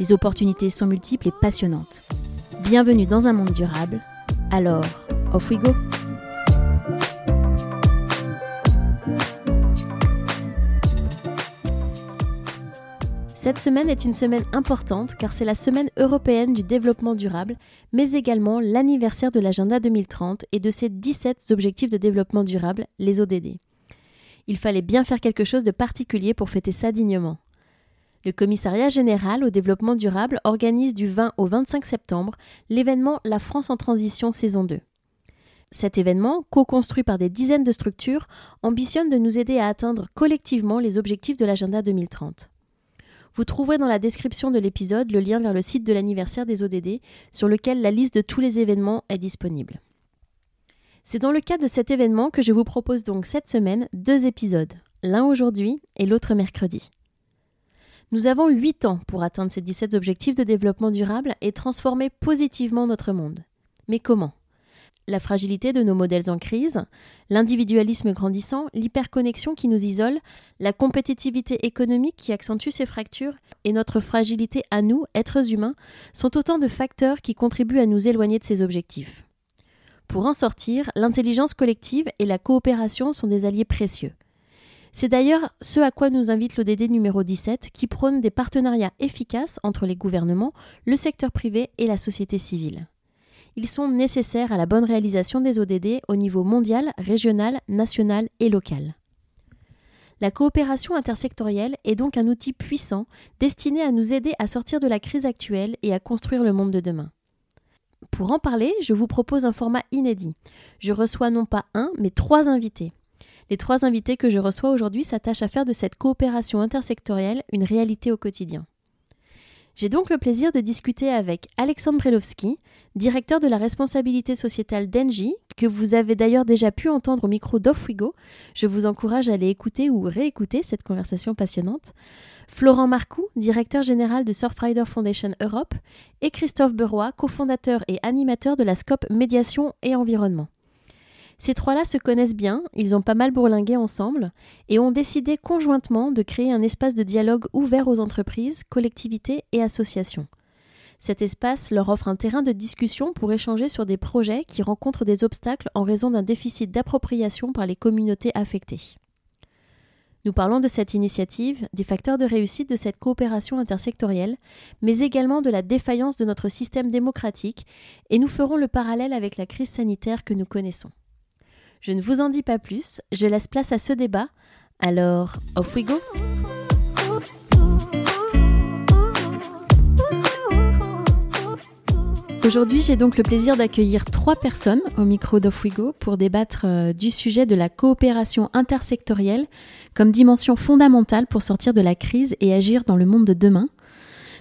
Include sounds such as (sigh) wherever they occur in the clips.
Les opportunités sont multiples et passionnantes. Bienvenue dans un monde durable. Alors, off we go! Cette semaine est une semaine importante car c'est la semaine européenne du développement durable, mais également l'anniversaire de l'agenda 2030 et de ses 17 objectifs de développement durable, les ODD. Il fallait bien faire quelque chose de particulier pour fêter ça dignement. Le Commissariat général au développement durable organise du 20 au 25 septembre l'événement La France en transition saison 2. Cet événement, co-construit par des dizaines de structures, ambitionne de nous aider à atteindre collectivement les objectifs de l'agenda 2030. Vous trouverez dans la description de l'épisode le lien vers le site de l'anniversaire des ODD sur lequel la liste de tous les événements est disponible. C'est dans le cadre de cet événement que je vous propose donc cette semaine deux épisodes, l'un aujourd'hui et l'autre mercredi. Nous avons 8 ans pour atteindre ces 17 objectifs de développement durable et transformer positivement notre monde. Mais comment? La fragilité de nos modèles en crise, l'individualisme grandissant, l'hyperconnexion qui nous isole, la compétitivité économique qui accentue ces fractures et notre fragilité à nous, êtres humains, sont autant de facteurs qui contribuent à nous éloigner de ces objectifs. Pour en sortir, l'intelligence collective et la coopération sont des alliés précieux. C'est d'ailleurs ce à quoi nous invite l'ODD numéro 17 qui prône des partenariats efficaces entre les gouvernements, le secteur privé et la société civile ils sont nécessaires à la bonne réalisation des ODD au niveau mondial, régional, national et local. La coopération intersectorielle est donc un outil puissant destiné à nous aider à sortir de la crise actuelle et à construire le monde de demain. Pour en parler, je vous propose un format inédit. Je reçois non pas un, mais trois invités. Les trois invités que je reçois aujourd'hui s'attachent à faire de cette coopération intersectorielle une réalité au quotidien. J'ai donc le plaisir de discuter avec Alexandre Brelowski, directeur de la responsabilité sociétale d'Engie, que vous avez d'ailleurs déjà pu entendre au micro d'Offwigo. Je vous encourage à aller écouter ou réécouter cette conversation passionnante. Florent Marcoux, directeur général de Surfrider Foundation Europe, et Christophe Beroy, cofondateur et animateur de la SCOP Médiation et Environnement. Ces trois-là se connaissent bien, ils ont pas mal bourlingué ensemble et ont décidé conjointement de créer un espace de dialogue ouvert aux entreprises, collectivités et associations. Cet espace leur offre un terrain de discussion pour échanger sur des projets qui rencontrent des obstacles en raison d'un déficit d'appropriation par les communautés affectées. Nous parlons de cette initiative, des facteurs de réussite de cette coopération intersectorielle, mais également de la défaillance de notre système démocratique, et nous ferons le parallèle avec la crise sanitaire que nous connaissons. Je ne vous en dis pas plus, je laisse place à ce débat. Alors, off we go Aujourd'hui, j'ai donc le plaisir d'accueillir trois personnes au micro d'Off We Go pour débattre euh, du sujet de la coopération intersectorielle comme dimension fondamentale pour sortir de la crise et agir dans le monde de demain.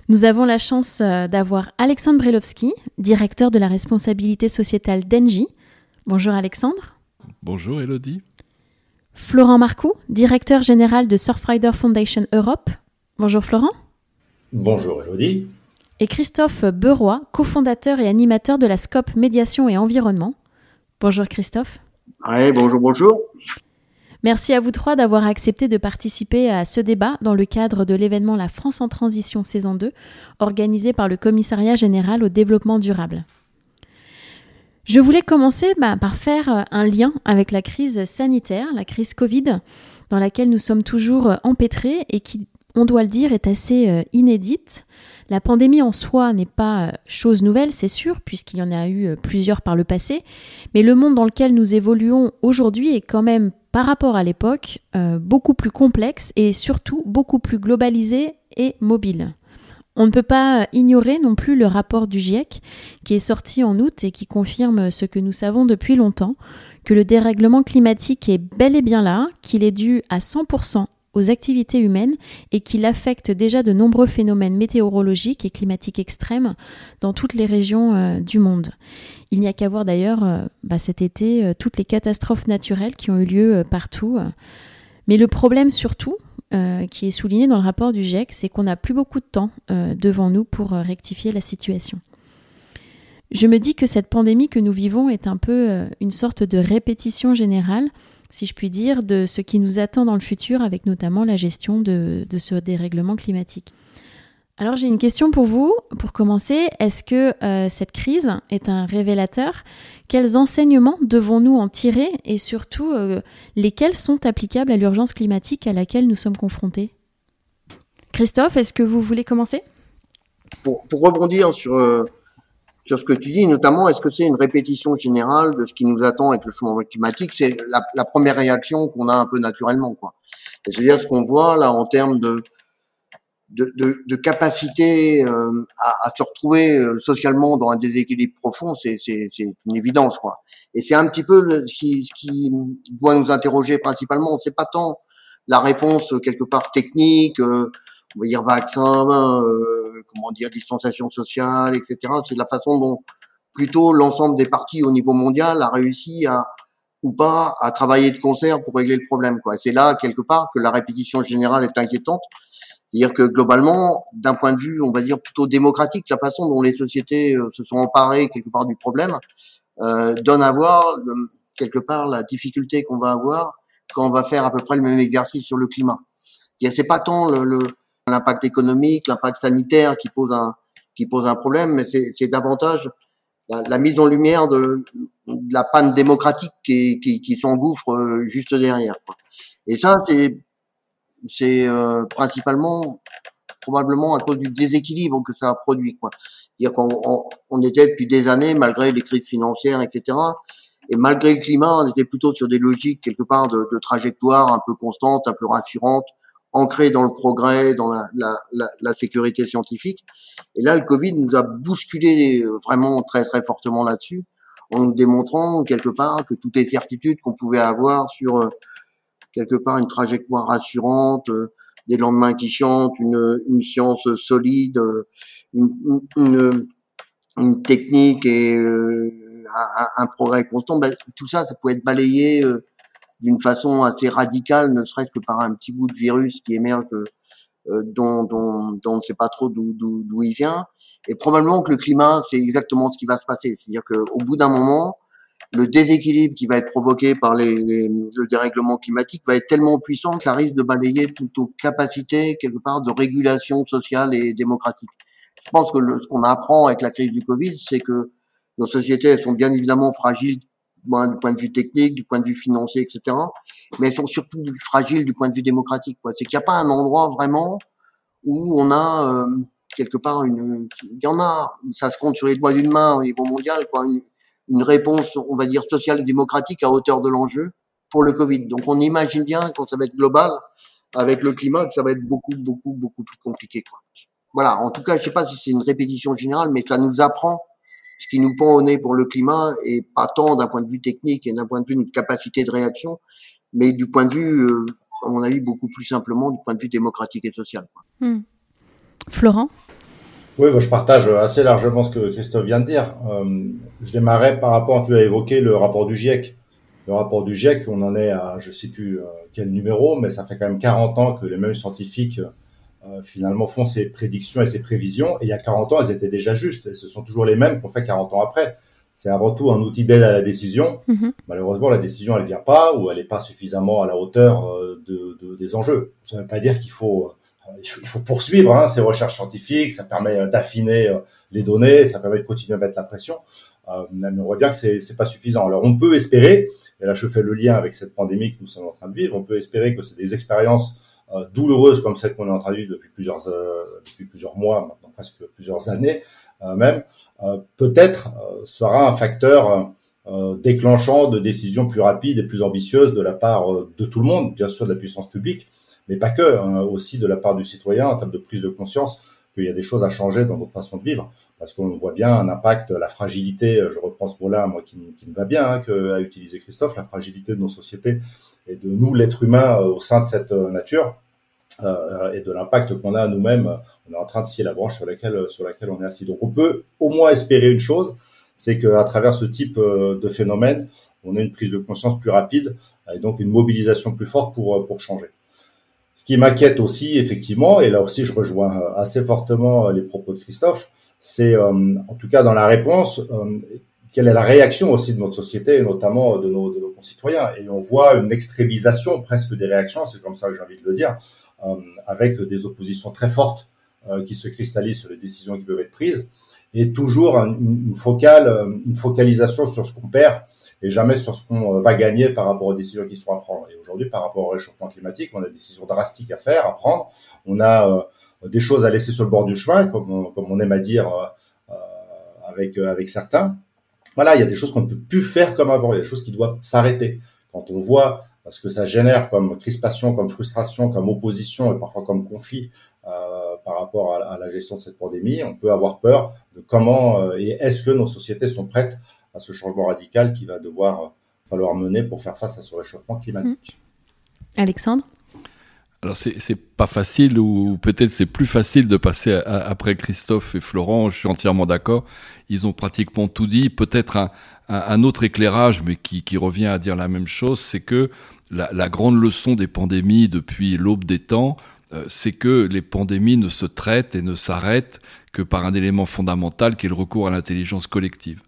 Nous avons la chance euh, d'avoir Alexandre Brelowski, directeur de la responsabilité sociétale d'Engie. Bonjour Alexandre. Bonjour Elodie. Florent Marcoux, directeur général de Surfrider Foundation Europe. Bonjour Florent. Bonjour Elodie. Et Christophe Beroy, cofondateur et animateur de la SCOP Médiation et Environnement. Bonjour Christophe. Oui, bonjour, bonjour. Merci à vous trois d'avoir accepté de participer à ce débat dans le cadre de l'événement La France en transition saison 2, organisé par le Commissariat général au développement durable. Je voulais commencer bah, par faire euh, un lien avec la crise sanitaire, la crise Covid, dans laquelle nous sommes toujours euh, empêtrés et qui, on doit le dire, est assez euh, inédite. La pandémie en soi n'est pas chose nouvelle, c'est sûr, puisqu'il y en a eu plusieurs par le passé, mais le monde dans lequel nous évoluons aujourd'hui est quand même, par rapport à l'époque, beaucoup plus complexe et surtout beaucoup plus globalisé et mobile. On ne peut pas ignorer non plus le rapport du GIEC qui est sorti en août et qui confirme ce que nous savons depuis longtemps, que le dérèglement climatique est bel et bien là, qu'il est dû à 100% aux activités humaines et qu'il affecte déjà de nombreux phénomènes météorologiques et climatiques extrêmes dans toutes les régions euh, du monde. Il n'y a qu'à voir d'ailleurs euh, bah, cet été euh, toutes les catastrophes naturelles qui ont eu lieu partout. Mais le problème surtout, qui est souligné dans le rapport du GIEC, c'est qu'on n'a plus beaucoup de temps devant nous pour rectifier la situation. Je me dis que cette pandémie que nous vivons est un peu une sorte de répétition générale si je puis dire, de ce qui nous attend dans le futur avec notamment la gestion de, ce dérèglement climatique. Alors j'ai une question pour vous. Pour commencer, est-ce que euh, cette crise est un révélateur? Quels enseignements devons-nous en tirer? Et surtout euh, lesquels sont applicables à l'urgence climatique à laquelle nous sommes confrontés? Christophe, est-ce que vous voulez commencer? Pour, rebondir sur euh, sur ce que tu dis, notamment, est-ce que c'est une répétition générale de ce qui nous attend avec le changement climatique? C'est la, la, première réaction qu'on a un peu naturellement. C'est-à-dire ce qu'on voit là en termes de de, de, de capacité euh, à, à, se retrouver euh, socialement dans un déséquilibre profond, c'est une évidence, quoi. Et c'est un petit peu le, ce, qui, ce qui doit nous interroger principalement. C'est pas tant la réponse quelque part technique, euh, on va dire vaccin, euh, comment dire distanciation sociale, etc. C'est la façon dont plutôt l'ensemble des partis au niveau mondial a réussi à ou pas à travailler de concert pour régler le problème. Quoi. C'est là quelque part que la répétition générale est inquiétante. C'est-à-dire que globalement, d'un point de vue, on va dire plutôt démocratique, la façon dont les sociétés euh, se sont emparées quelque part du problème euh, donne à voir quelque part la difficulté qu'on va avoir quand on va faire à peu près le même exercice sur le climat. C'est pas tant le, le, l'impact économique, l'impact sanitaire qui pose un qui pose un problème, mais c'est davantage la, mise en lumière de, la panne démocratique qui, qui, qui s'engouffre euh, juste derrière. Et ça, c'est c'est euh, principalement probablement à cause du déséquilibre que ça a produit. Quoi. dire qu'on on, était depuis des années, malgré les crises financières, etc. Et malgré le climat, on était plutôt sur des logiques quelque part de, de trajectoire un peu constante, un peu rassurante, ancré dans le progrès, dans la, la, la, la, sécurité scientifique. Et là, le Covid nous a bousculé euh, vraiment très très fortement là-dessus, en nous démontrant quelque part que toutes les certitudes qu'on pouvait avoir sur euh, quelque part une trajectoire rassurante, euh, des lendemains qui chantent, une, une science solide, une, une, une technique et un, un, progrès constant, ben, tout ça, ça pouvait être balayé d'une façon assez radicale, ne serait-ce que par un petit bout de virus qui émerge euh, dont, dont, dont on ne sait pas trop d'où il vient. Et probablement que le climat, c'est exactement ce qui va se passer. C'est-à-dire qu'au bout d'un moment, le déséquilibre qui va être provoqué par les, le dérèglement climatique va être tellement puissant que ça risque de balayer toutes nos capacités, quelque part, de régulation sociale et démocratique. Je pense que le, ce qu'on apprend avec la crise du Covid, c'est que nos sociétés elles sont bien évidemment fragiles du point de vue technique, du point de vue financier, etc. Mais elles sont surtout fragiles du point de vue démocratique. C'est qu'il n'y a pas un endroit vraiment où on a euh, quelque part une, il y en a, ça se compte sur les doigts d'une main au niveau mondial, quoi, une réponse, on va dire sociale et démocratique à hauteur de l'enjeu pour le Covid. Donc on imagine bien quand ça va être global avec le climat que ça va être beaucoup, beaucoup, beaucoup plus compliqué. Quoi. Voilà. En tout cas, je sais pas si c'est une répétition générale, mais ça nous apprend ce qui nous pend au nez pour le climat est pas tant d'un point de vue technique et d'un point de vue de capacité de réaction, mais du point de vue, euh, à mon avis, beaucoup plus simplement du point de vue démocratique et social. Hmm. Florent? Oui, je partage assez largement ce que Christophe vient de dire. Euh, je démarrais par rapport, tu as évoqué le rapport du GIEC. Le rapport du GIEC, on en est à, je sais plus euh, quel numéro, mais ça fait quand même 40 ans que les mêmes scientifiques euh, finalement font ces prédictions et ces prévisions. Et il y a 40 ans, elles étaient déjà justes. Et ce sont toujours les mêmes qu'on fait 40 ans après. C'est avant tout un outil d'aide à la décision. Mhm. Malheureusement, la décision, elle vient pas ou elle n'est pas suffisamment à la hauteur euh, de, de, des enjeux. Ça ne veut pas dire qu'il faut, euh, il faut, poursuivre hein, ces recherches scientifiques. Ça permet d'affiner les données, ça permet de continuer à mettre la pression. Euh, mais on voit bien que c'est, pas suffisant. Alors on peut espérer, et là je fais le lien avec cette pandémie que nous sommes en train de vivre, on peut espérer que c'est des expériences euh, douloureuse comme celle qu'on est en train de vivre depuis plusieurs, euh, depuis plusieurs mois, maintenant presque plusieurs années euh, même, peut-être sera un facteur déclenchant de décisions plus rapides et plus ambitieuses de la part de tout le monde, bien sûr de la puissance publique, mais pas que, hein, aussi de la part du citoyen en termes de prise de conscience qu'il y a des choses à changer dans notre façon de vivre, parce qu'on voit bien un impact, la fragilité, je reprends ce mot-là, moi qui, qui, me va bien, hein, que a utilisé Christophe, la fragilité de nos sociétés et de nous, l'être humain, euh, au sein de cette euh, nature. euh, et de l'impact qu'on a nous-mêmes. On est en train de scier la branche sur laquelle, sur laquelle on est assis. Donc on peut au moins espérer une chose, c'est qu'à travers ce type de phénomène, on a une prise de conscience plus rapide et donc une mobilisation plus forte pour, pour changer. Ce qui m'inquiète aussi, effectivement, et là aussi je rejoins assez fortement les propos de Christophe, c'est en tout cas dans la réponse, quelle est la réaction aussi de notre société et notamment de nos, de nos concitoyens. Et on voit une extrémisation presque des réactions, c'est comme ça que j'ai envie de le dire, euh, avec des oppositions très fortes euh, qui se cristallisent sur les décisions qui peuvent être prises, et toujours une, focale, euh, une focalisation sur ce qu'on perd et jamais sur ce qu'on va gagner par rapport aux décisions qui sont à prendre. Et aujourd'hui, par rapport au réchauffement climatique, on a des décisions drastiques à faire, à prendre. On a des choses à laisser sur le bord du chemin, comme on, comme on aime à dire euh, avec, avec certains. Voilà, il y a des choses qu'on ne peut plus faire comme avant, il y a des choses qui doivent s'arrêter. Quand on voit parce que ça génère comme crispation, comme frustration, comme opposition et parfois comme conflit euh, par rapport à, la gestion de cette pandémie, on peut avoir peur de comment euh, et est-ce que nos sociétés sont prêtes à ce changement radical qui va devoir euh, falloir mener pour faire face à ce réchauffement climatique. Mmh. Alexandre? Alors c'est pas facile ou peut-être c'est plus facile de passer après Christophe et Florent. Je suis entièrement d'accord. Ils ont pratiquement tout dit. Peut-être un, un, autre éclairage, mais qui, qui, revient à dire la même chose, c'est que la, la, grande leçon des pandémies depuis l'aube des temps, euh, c'est que les pandémies ne se traitent et ne s'arrêtent que par un élément fondamental qui est le recours à l'intelligence collective.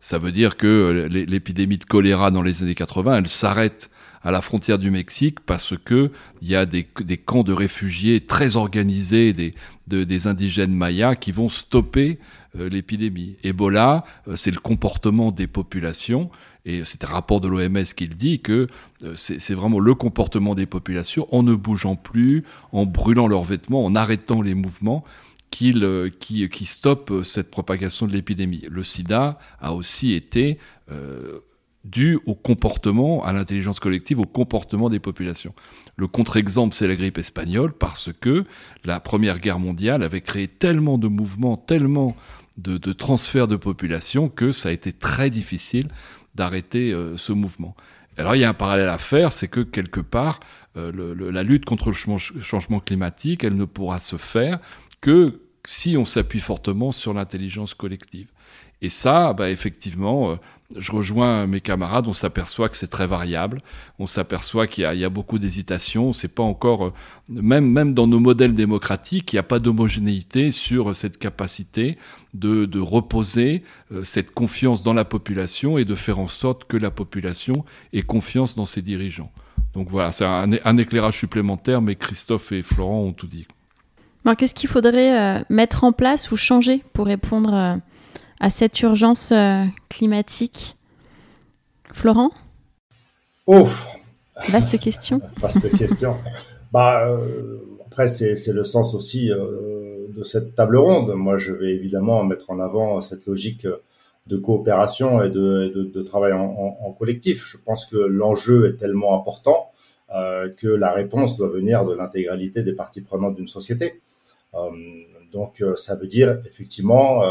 Ça veut dire que euh, l'épidémie de choléra dans les années 80, elle s'arrête à la frontière du Mexique parce que il y a des, camps de réfugiés très organisés des, de, des indigènes mayas qui vont stopper euh, l'épidémie. Ebola, euh, c'est le comportement des populations. Et c'est un rapport de l'OMS qui le dit que c'est vraiment le comportement des populations en ne bougeant plus, en brûlant leurs vêtements, en arrêtant les mouvements qui, qui, qui stoppent cette propagation de l'épidémie. Le sida a aussi été dû au comportement, à l'intelligence collective, au comportement des populations. Le contre-exemple, c'est la grippe espagnole, parce que la Première Guerre mondiale avait créé tellement de mouvements, tellement de, de transferts de population, que ça a été très difficile d'arrêter euh, ce mouvement. Alors il y a un parallèle à faire, c'est que quelque part, euh, le, la lutte contre le changement climatique, elle ne pourra se faire que si on s'appuie fortement sur l'intelligence collective. Et ça, bah, effectivement, euh, je rejoins mes camarades, on s'aperçoit que c'est très variable, on s'aperçoit qu'il y, a beaucoup d'hésitation, c'est pas encore, euh, même, même dans nos modèles démocratiques, il n'y a pas d'homogénéité sur cette capacité de, de reposer euh, cette confiance dans la population et de faire en sorte que la population ait confiance dans ses dirigeants. Donc voilà, c'est un, éclairage supplémentaire, mais Christophe et Florent ont tout dit. Qu'est-ce qu'il faudrait euh, mettre en place ou changer pour répondre à cette urgence euh, climatique? Florent? Ouf Vaste question. (laughs) Vaste question. bah, euh, après, c'est le sens aussi euh, de cette table ronde. Moi, je vais évidemment mettre en avant cette logique de coopération et de, de, de travail en, en, en, collectif. Je pense que l'enjeu est tellement important euh, que la réponse doit venir de l'intégralité des parties prenantes d'une société. Euh, donc, ça veut dire effectivement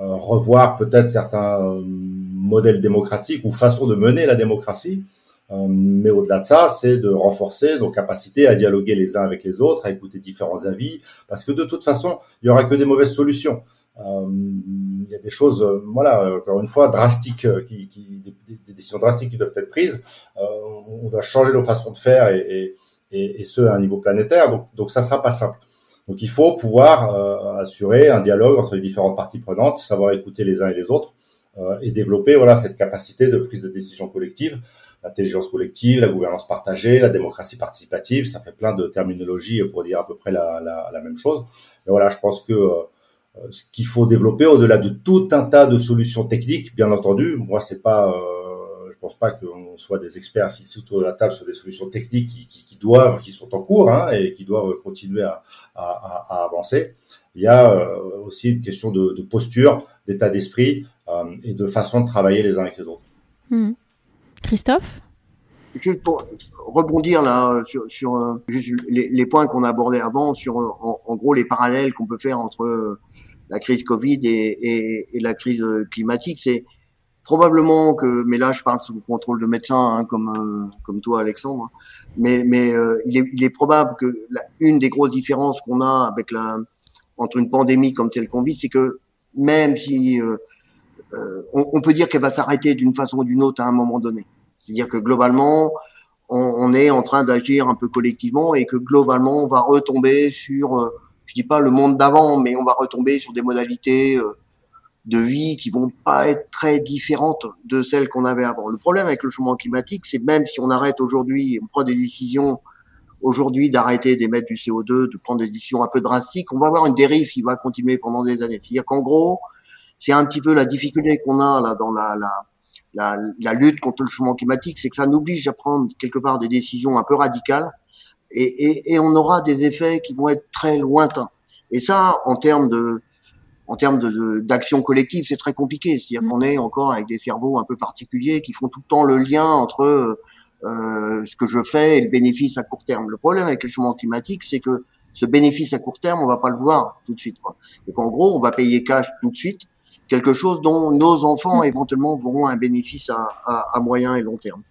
euh, revoir peut-être certains euh, modèles démocratiques ou façons de mener la démocratie. Euh, mais au-delà de ça, c'est de renforcer nos capacités à dialoguer les uns avec les autres, à écouter différents avis, parce que de toute façon, il y aura que des mauvaises solutions. il y a des choses, voilà, encore une fois, drastiques, qui, qui des, décisions drastiques qui doivent être prises. on doit changer nos façons de faire et, et, et, ce à un niveau planétaire. Donc, donc ça sera pas simple. Donc il faut pouvoir euh, assurer un dialogue entre les différentes parties prenantes, savoir écouter les uns et les autres euh, et développer voilà cette capacité de prise de décision collective, l'intelligence collective, la gouvernance partagée, la démocratie participative. Ça fait plein de terminologies pour dire à peu près la, la, la même chose. Et voilà, je pense que euh, ce qu'il faut développer au-delà de tout un tas de solutions techniques, bien entendu, moi c'est pas je pense pas qu'on soit des experts ici autour de la table sur des solutions techniques qui, qui, qui doivent, qui sont en cours hein, et qui doivent continuer à, à, à, avancer. Il y a euh, aussi une question de, de posture, d'état d'esprit euh, et de façon de travailler les uns avec les autres. Mmh. Christophe? Juste pour rebondir là sur, sur euh, juste les, les, points qu'on a abordés avant, sur en, en gros les parallèles qu'on peut faire entre la crise Covid et, et, et la crise climatique, c'est probablement que, mais là je parle sous le contrôle de médecins hein, comme euh, comme toi Alexandre, hein. mais mais euh, il, est, probable que une des grosses différences qu'on a avec la entre une pandémie comme celle qu'on vit, c'est que même si euh, on, peut dire qu'elle va s'arrêter d'une façon ou d'une autre à un moment donné, c'est-à-dire que globalement on, on est en train d'agir un peu collectivement et que globalement on va retomber sur, je dis pas le monde d'avant, mais on va retomber sur des modalités de vie qui vont pas être très différentes de celles qu'on avait avant. Le problème avec le changement climatique, c'est même si on arrête aujourd'hui, on prend des décisions aujourd'hui d'arrêter d'émettre du CO2, de prendre des décisions un peu drastiques, on va avoir une dérive qui va continuer pendant des années. C'est-à-dire qu'en gros, c'est un petit peu la difficulté qu'on a là dans la, la, la, lutte contre le changement climatique, c'est que ça nous oblige à prendre quelque part des décisions un peu radicales et on aura des effets qui vont être très lointains. Et ça, en termes de, en termes d'action collective, c'est très compliqué. C'est-à-dire mm. qu'on est encore avec des cerveaux un peu particuliers qui font tout le temps le lien entre euh, ce que je fais et le bénéfice à court terme. Le problème avec le changement climatique, c'est que ce bénéfice à court terme, on va pas le voir tout de suite. Quoi. Donc en gros, on va payer cash tout de suite quelque chose dont nos enfants mm. éventuellement auront un bénéfice à, à, à, moyen et long terme.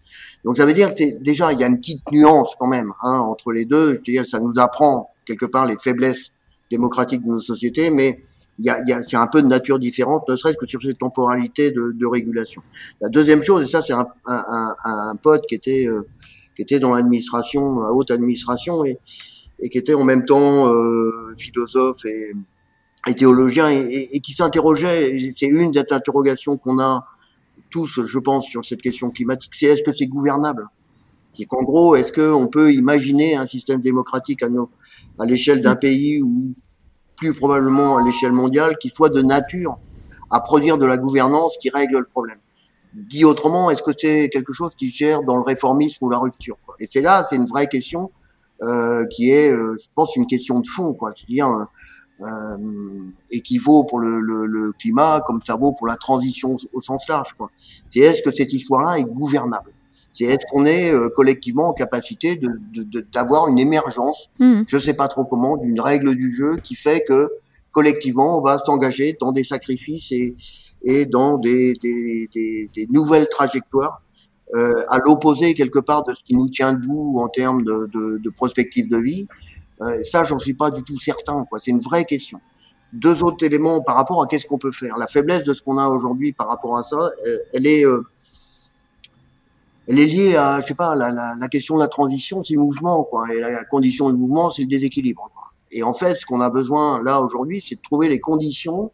Donc ça veut dire que déjà il y a une petite nuance quand même hein, entre les deux. Je veux dire, ça nous apprend quelque part les faiblesses démocratiques de nos sociétés, mais il y a, y a c'est un peu de nature différente, ne serait-ce que sur cette temporalité de, de, régulation. La deuxième chose, et ça c'est un, un, un, pote qui était euh, qui était dans l'administration, la haute administration, et, et qui était en même temps euh, philosophe et, et théologien, et, et qui s'interrogeait. C'est une des interrogations qu'on a tous, je pense, sur cette question climatique. C'est est-ce que c'est gouvernable? C'est qu'en gros, est-ce qu'on peut imaginer un système démocratique à, nos, à l'échelle d'un pays où plus probablement à l'échelle mondiale, qui soit de nature à produire de la gouvernance qui règle le problème. Dit autrement, est-ce que c'est quelque chose qui gère dans le réformisme ou la rupture quoi? Et c'est là, c'est une vraie question euh, qui est, euh, je pense, une question de fond, quoi. C'est-à-dire euh, et qui vaut pour le, le, le, climat comme ça vaut pour la transition au sens large. C'est est-ce que cette histoire-là est gouvernable? C'est est-ce qu'on est euh, collectivement en capacité de d'avoir une émergence, mmh. je sais pas trop comment, d'une règle du jeu qui fait que collectivement on va s'engager dans des sacrifices et, et dans des, des, des, des nouvelles trajectoires euh, à l'opposé quelque part de ce qui nous tient debout en termes de, de, de prospective de vie. Euh, ça, j'en suis pas du tout certain. Quoi. C'est une vraie question. Deux autres éléments par rapport à qu'est-ce qu'on peut faire. La faiblesse de ce qu'on a aujourd'hui par rapport à ça, elle, est euh, elle est liée à, je sais pas, la, la, la question de la transition, c'est le mouvement, quoi. Et la condition de mouvement, c'est le déséquilibre. Quoi. Et en fait, ce qu'on a besoin là aujourd'hui, c'est de trouver les conditions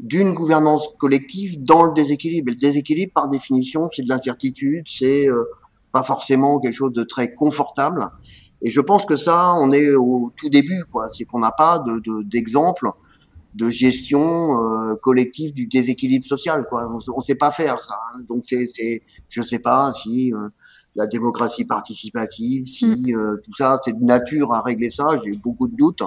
d'une gouvernance collective dans le déséquilibre. Et le déséquilibre, par définition, c'est de l'incertitude, c'est euh, pas forcément quelque chose de très confortable. Et je pense que ça, on est au tout début, quoi. C'est qu'on n'a pas de d'exemple de gestion euh, collective du déséquilibre social. Quoi. On ne sait pas faire ça. Hein. Donc c'est, c'est, je sais pas si euh, la démocratie participative, si mm. euh, tout ça, c'est de nature à régler ça. J'ai beaucoup de doutes,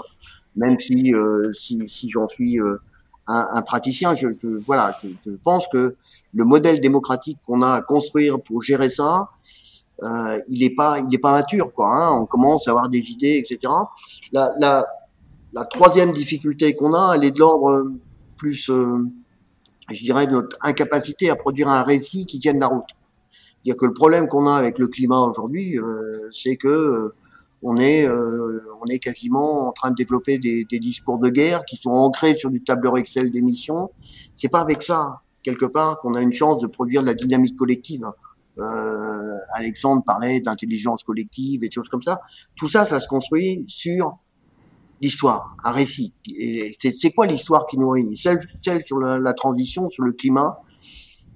même si euh, si, si j'en suis un, un, praticien. Je, je voilà, je, je, pense que le modèle démocratique qu'on a à construire pour gérer ça. il est pas, il est pas mature, quoi. Hein. On commence à avoir des idées, etc. La, la, la troisième difficulté qu'on a, elle est de l'ordre euh, plus, euh, je dirais, de notre incapacité à produire un récit qui tienne la route. C'est-à-dire que le problème qu'on a avec le climat aujourd'hui, euh, c'est que on est, on est quasiment en train de développer des, discours de guerre qui sont ancrés sur du tableur Excel d'émissions. C'est pas avec ça, quelque part, qu'on a une chance de produire de la dynamique collective. Alexandre parlait d'intelligence collective et de choses comme ça. Tout ça, ça se construit sur l'histoire, un récit. C'est quoi l'histoire qui nous réunit? Celle, celle sur la, transition, sur le climat.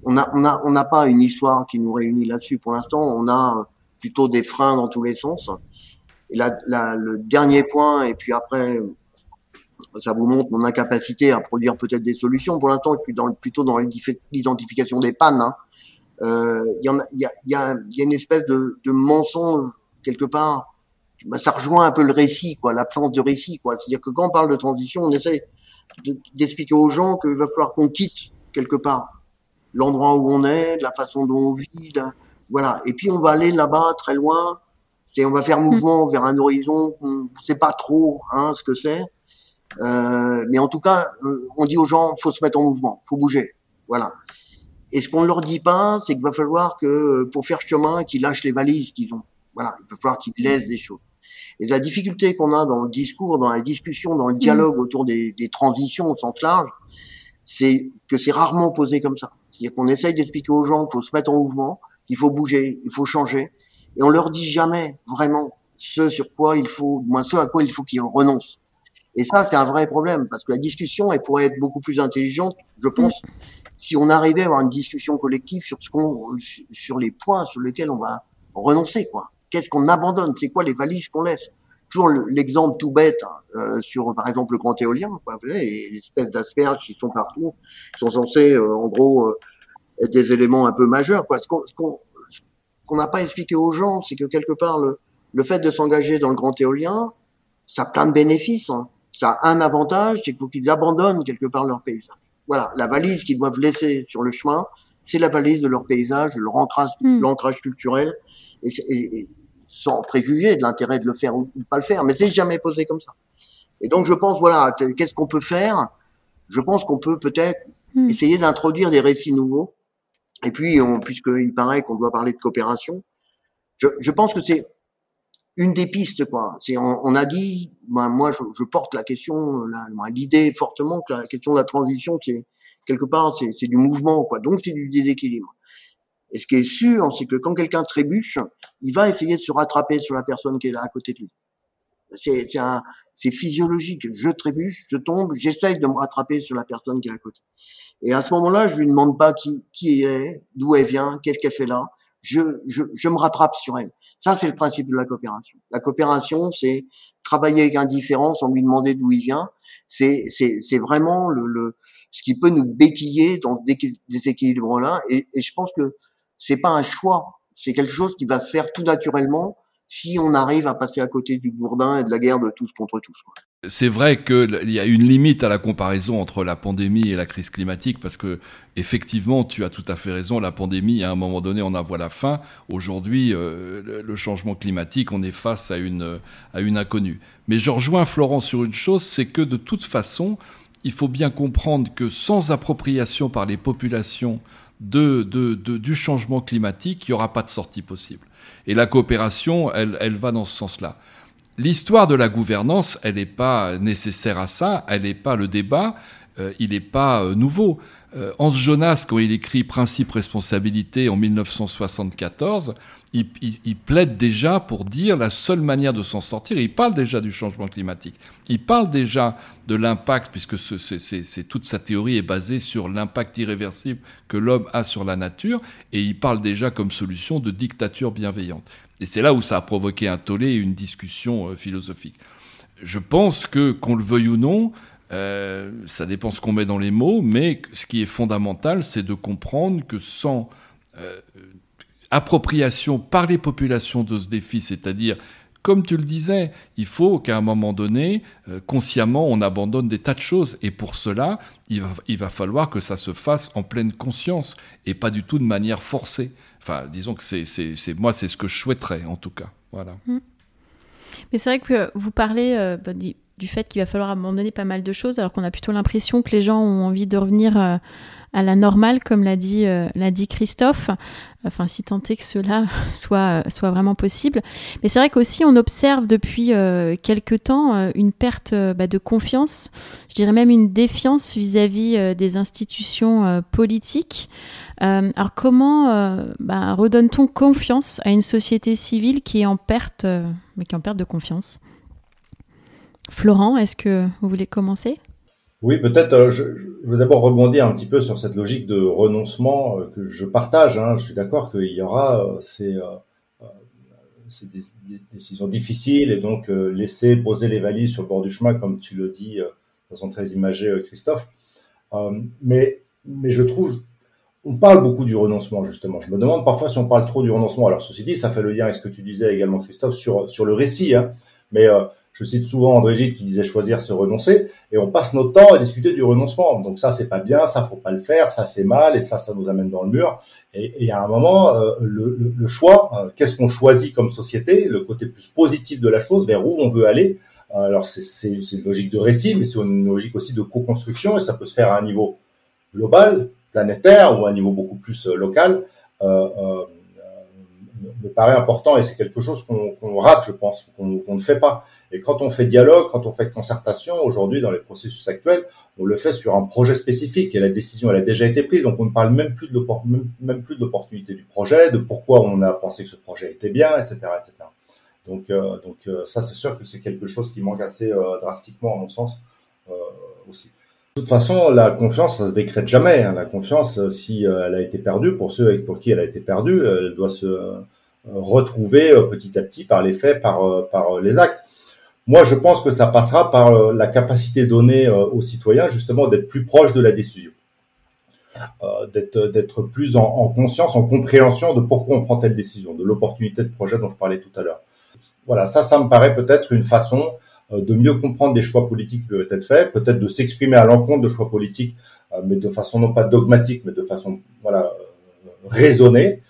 On n'a on a, on a pas une histoire qui nous réunit là-dessus. Pour l'instant, on a plutôt des freins dans tous les sens. Et là, le dernier point, et puis après, ça vous montre mon incapacité à produire peut-être des solutions. Pour l'instant, je suis plutôt dans l'identification des pannes. Hein. Euh, il y, y, a, y, a, y a une espèce de, de mensonge quelque part bah, ça rejoint un peu le récit, quoi, l'absence de récit, quoi. C'est-à-dire que quand on parle de transition, on essaie d'expliquer aux gens qu'il va falloir qu'on quitte quelque part l'endroit où on est, la façon dont on vit, voilà. Et puis on va aller là-bas très loin, et on va faire mouvement vers un horizon on ne sait pas trop hein, ce que c'est. Euh, mais en tout cas, euh, on dit aux gens, faut se mettre en mouvement, faut bouger, voilà. Et ce qu'on ne leur dit pas, c'est qu'il va falloir que pour faire chemin, qu'ils lâchent les valises qu'ils ont. Voilà, il va falloir qu'ils laissent des choses. Et la difficulté qu'on a dans le discours, dans la discussion, dans le dialogue autour des, des transitions au sens large, c'est que c'est rarement posé comme ça. C'est-à-dire qu'on essaye d'expliquer aux gens qu'il faut se mettre en mouvement, qu'il faut bouger, il faut changer, et on leur dit jamais vraiment ce sur quoi il faut, moins ce à quoi il faut qu'ils renoncent. Et ça, c'est un vrai problème, parce que la discussion, elle pourrait être beaucoup plus intelligente, je pense, si on arrivait à avoir une discussion collective sur ce qu'on, sur les points sur lesquels on va renoncer, quoi. Qu'est-ce qu'on abandonne? C'est quoi les valises qu'on laisse? Toujours l'exemple tout bête hein, euh, sur, par exemple, le grand éolien, quoi, les espèces d'asperges qui sont partout, qui sont censés, euh, en gros, euh, être des éléments un peu majeurs. Quoi. Ce qu'on n'a pas expliqué aux gens, c'est que quelque part, le, le fait de s'engager dans le grand éolien, ça a plein de bénéfices. Hein. Ça a un avantage, c'est qu'il faut qu'ils abandonnent quelque part leur paysage. Voilà, la valise qu'ils doivent laisser sur le chemin, c'est la valise de leur paysage, de leur ancrage, hmm. l'ancrage culturel. Et, et, sans préjuger de l'intérêt de le faire ou de pas le faire, mais c'est jamais posé comme ça. Et donc je pense, voilà, qu'est-ce qu'on peut faire? Je pense qu'on peut peut-être hmm. essayer d'introduire des récits nouveaux. Et puis, puisqu'il paraît qu'on doit parler de coopération, je, je pense que c'est une des pistes, quoi. C'est, on, a dit, ben, moi, je, je, porte la question, l'idée fortement que la question de la transition, c'est quelque part, c'est du mouvement, quoi. Donc, c'est du déséquilibre. Et ce qui est sûr, c'est que quand quelqu'un trébuche, il va essayer de se rattraper sur la personne qui est là à côté de lui. C'est c'est physiologique. Je trébuche, je tombe, j'essaye de me rattraper sur la personne qui est à côté. Et à ce moment-là, je lui demande pas qui qui elle est, d'où elle vient, qu'est-ce qu'elle fait là. Je, je, je me rattrape sur elle. Ça, c'est le principe de la coopération. La coopération, c'est travailler avec un différent sans lui demander d'où il vient. C'est c'est vraiment le, le ce qui peut nous béquiller dans des déséquilibres-là. Et, et je pense que c'est pas un choix, c'est quelque chose qui va se faire tout naturellement si on arrive à passer à côté du bourdin et de la guerre de tous contre tous. C'est vrai qu'il y a une limite à la comparaison entre la pandémie et la crise climatique parce que effectivement, tu as tout à fait raison. La pandémie, à un moment donné, on en voit la fin. Aujourd'hui, euh, le changement climatique, on est face à une à une inconnue. Mais je rejoins Florent sur une chose, c'est que de toute façon, il faut bien comprendre que sans appropriation par les populations du changement climatique, il n'y aura pas de sortie possible. Et la coopération, elle, elle va dans ce sens-là. L'histoire de la gouvernance, elle n'est pas nécessaire à ça, elle n'est pas le débat, euh, il n'est pas euh, nouveau. Euh, Hans Jonas, quand il écrit Principe responsabilité en 1974, il, plaide déjà pour dire la seule manière de s'en sortir. Il parle déjà du changement climatique. Il parle déjà de l'impact, puisque toute sa théorie est basée sur l'impact irréversible que l'homme a sur la nature. Et il parle déjà comme solution de dictature bienveillante. Et c'est là où ça a provoqué un tollé et une discussion euh, philosophique. Je pense que, qu'on le veuille ou non, euh, ça dépend ce qu'on met dans les mots, mais ce qui est fondamental, c'est de comprendre que sans euh, appropriation par les populations de ce défi, c'est-à-dire, comme tu le disais, il faut qu'à un moment donné, euh, consciemment, on abandonne des tas de choses. Et pour cela, il va, il va falloir que ça se fasse en pleine conscience et pas du tout de manière forcée. Enfin, disons que c'est, moi, c'est ce que je souhaiterais, en tout cas. Voilà. Mmh. Mais c'est vrai que vous parlez euh, bah, du, fait qu'il va falloir abandonner pas mal de choses, alors qu'on a plutôt l'impression que les gens ont envie de revenir euh, à la normale, comme l'a dit, euh, l'a dit Christophe, enfin si tant est que cela (laughs) soit, vraiment possible. Mais c'est vrai qu'aussi on observe depuis euh, quelque temps euh, une perte bah, de confiance, je dirais même une défiance vis-à-vis des institutions politiques. alors comment bah, redonne-t-on confiance à une société civile qui est en perte, mais qui est en perte de confiance? Florent, est-ce que vous voulez commencer? Oui, peut-être. Euh, je, veux d'abord rebondir un petit peu sur cette logique de renoncement euh, que je partage. Hein. Je suis d'accord qu'il y aura euh, ces, décisions difficiles et donc laisser poser les valises sur le bord du chemin, comme tu le dis de façon très imagée, Christophe. mais, je trouve, on parle beaucoup du renoncement justement. Je me demande parfois si on parle trop du renoncement. Alors ceci dit, ça fait le lien avec ce que tu disais également, Christophe, sur sur le récit. Hein. Mais je cite souvent André Gide qui disait choisir, se renoncer, et on passe notre temps à discuter du renoncement. Donc ça, c'est pas bien, ça faut pas le faire, ça c'est mal, et ça, ça nous amène dans le mur. Et y a un moment, euh, le, le, choix, euh, qu'est-ce qu'on choisit comme société, le côté plus positif de la chose, vers où on veut aller. Alors c'est une logique de récit, mais c'est une logique aussi de co-construction, et ça peut se faire à un niveau global, planétaire ou à un niveau beaucoup plus local me paraît important et c'est quelque chose qu'on rate, je pense, qu'on ne fait pas. Et quand on fait dialogue, quand on fait concertation, aujourd'hui dans les processus actuels, on le fait sur un projet spécifique et la décision elle a déjà été prise, donc on ne parle même plus de même, plus de l'opportunité du projet, de pourquoi on a pensé que ce projet était bien, etc., etc. Donc, euh, donc euh, ça c'est sûr que c'est quelque chose qui manque assez euh, drastiquement à mon sens aussi. De toute façon, la confiance, ça se décrète jamais. Hein. La confiance, si elle a été perdue, pour ceux pour qui elle a été perdue, elle doit se retrouver petit à petit par les faits, par, les actes. Moi, je pense que ça passera par euh, la capacité donnée euh, aux citoyens, justement, d'être plus proches de la décision, euh, d'être plus en, conscience, en compréhension de pourquoi on prend telle décision, de l'opportunité de projet dont je parlais tout à l'heure. Voilà, ça, ça me paraît peut-être une façon de mieux comprendre des choix politiques qui peuvent être faits, peut-être de s'exprimer à l'encontre de choix politiques, mais de façon non pas dogmatique, mais de façon voilà raisonnée.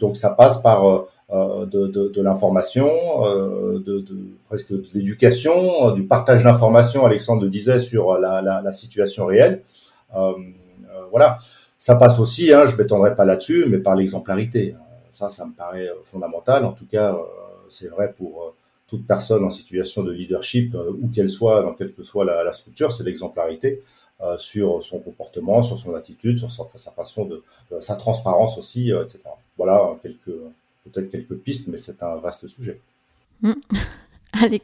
donc ça passe par euh, de, de, de l'information, euh, de, de, presque de l'éducation, euh, du partage d'informations. Alexandre le disait sur la, la, la situation réelle. voilà, ça passe aussi. Hein, je m'étendrai pas là-dessus, mais par l'exemplarité. Ça, ça me paraît fondamental. En tout cas, c'est vrai pour toute personne en situation de leadership, où qu'elle soit, dans quelle que soit la, structure, c'est l'exemplarité euh, sur son comportement, sur son attitude, sur sa, sa façon de, sa transparence aussi, etc. Voilà quelques peut-être quelques pistes, mais c'est un vaste sujet.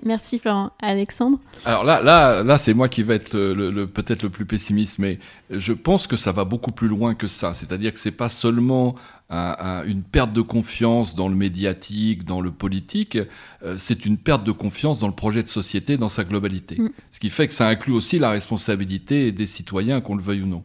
Merci Florent. Alexandre Alors là, là, là c'est moi qui vais être le, peut-être le plus pessimiste, mais je pense que ça va beaucoup plus loin que ça. C'est-à-dire que c'est pas seulement une perte de confiance dans le médiatique, dans le politique, euh, c'est une perte de confiance dans le projet de société dans sa globalité. Hmm. Ce qui fait que ça inclut aussi la responsabilité des citoyens, qu'on le veuille ou non.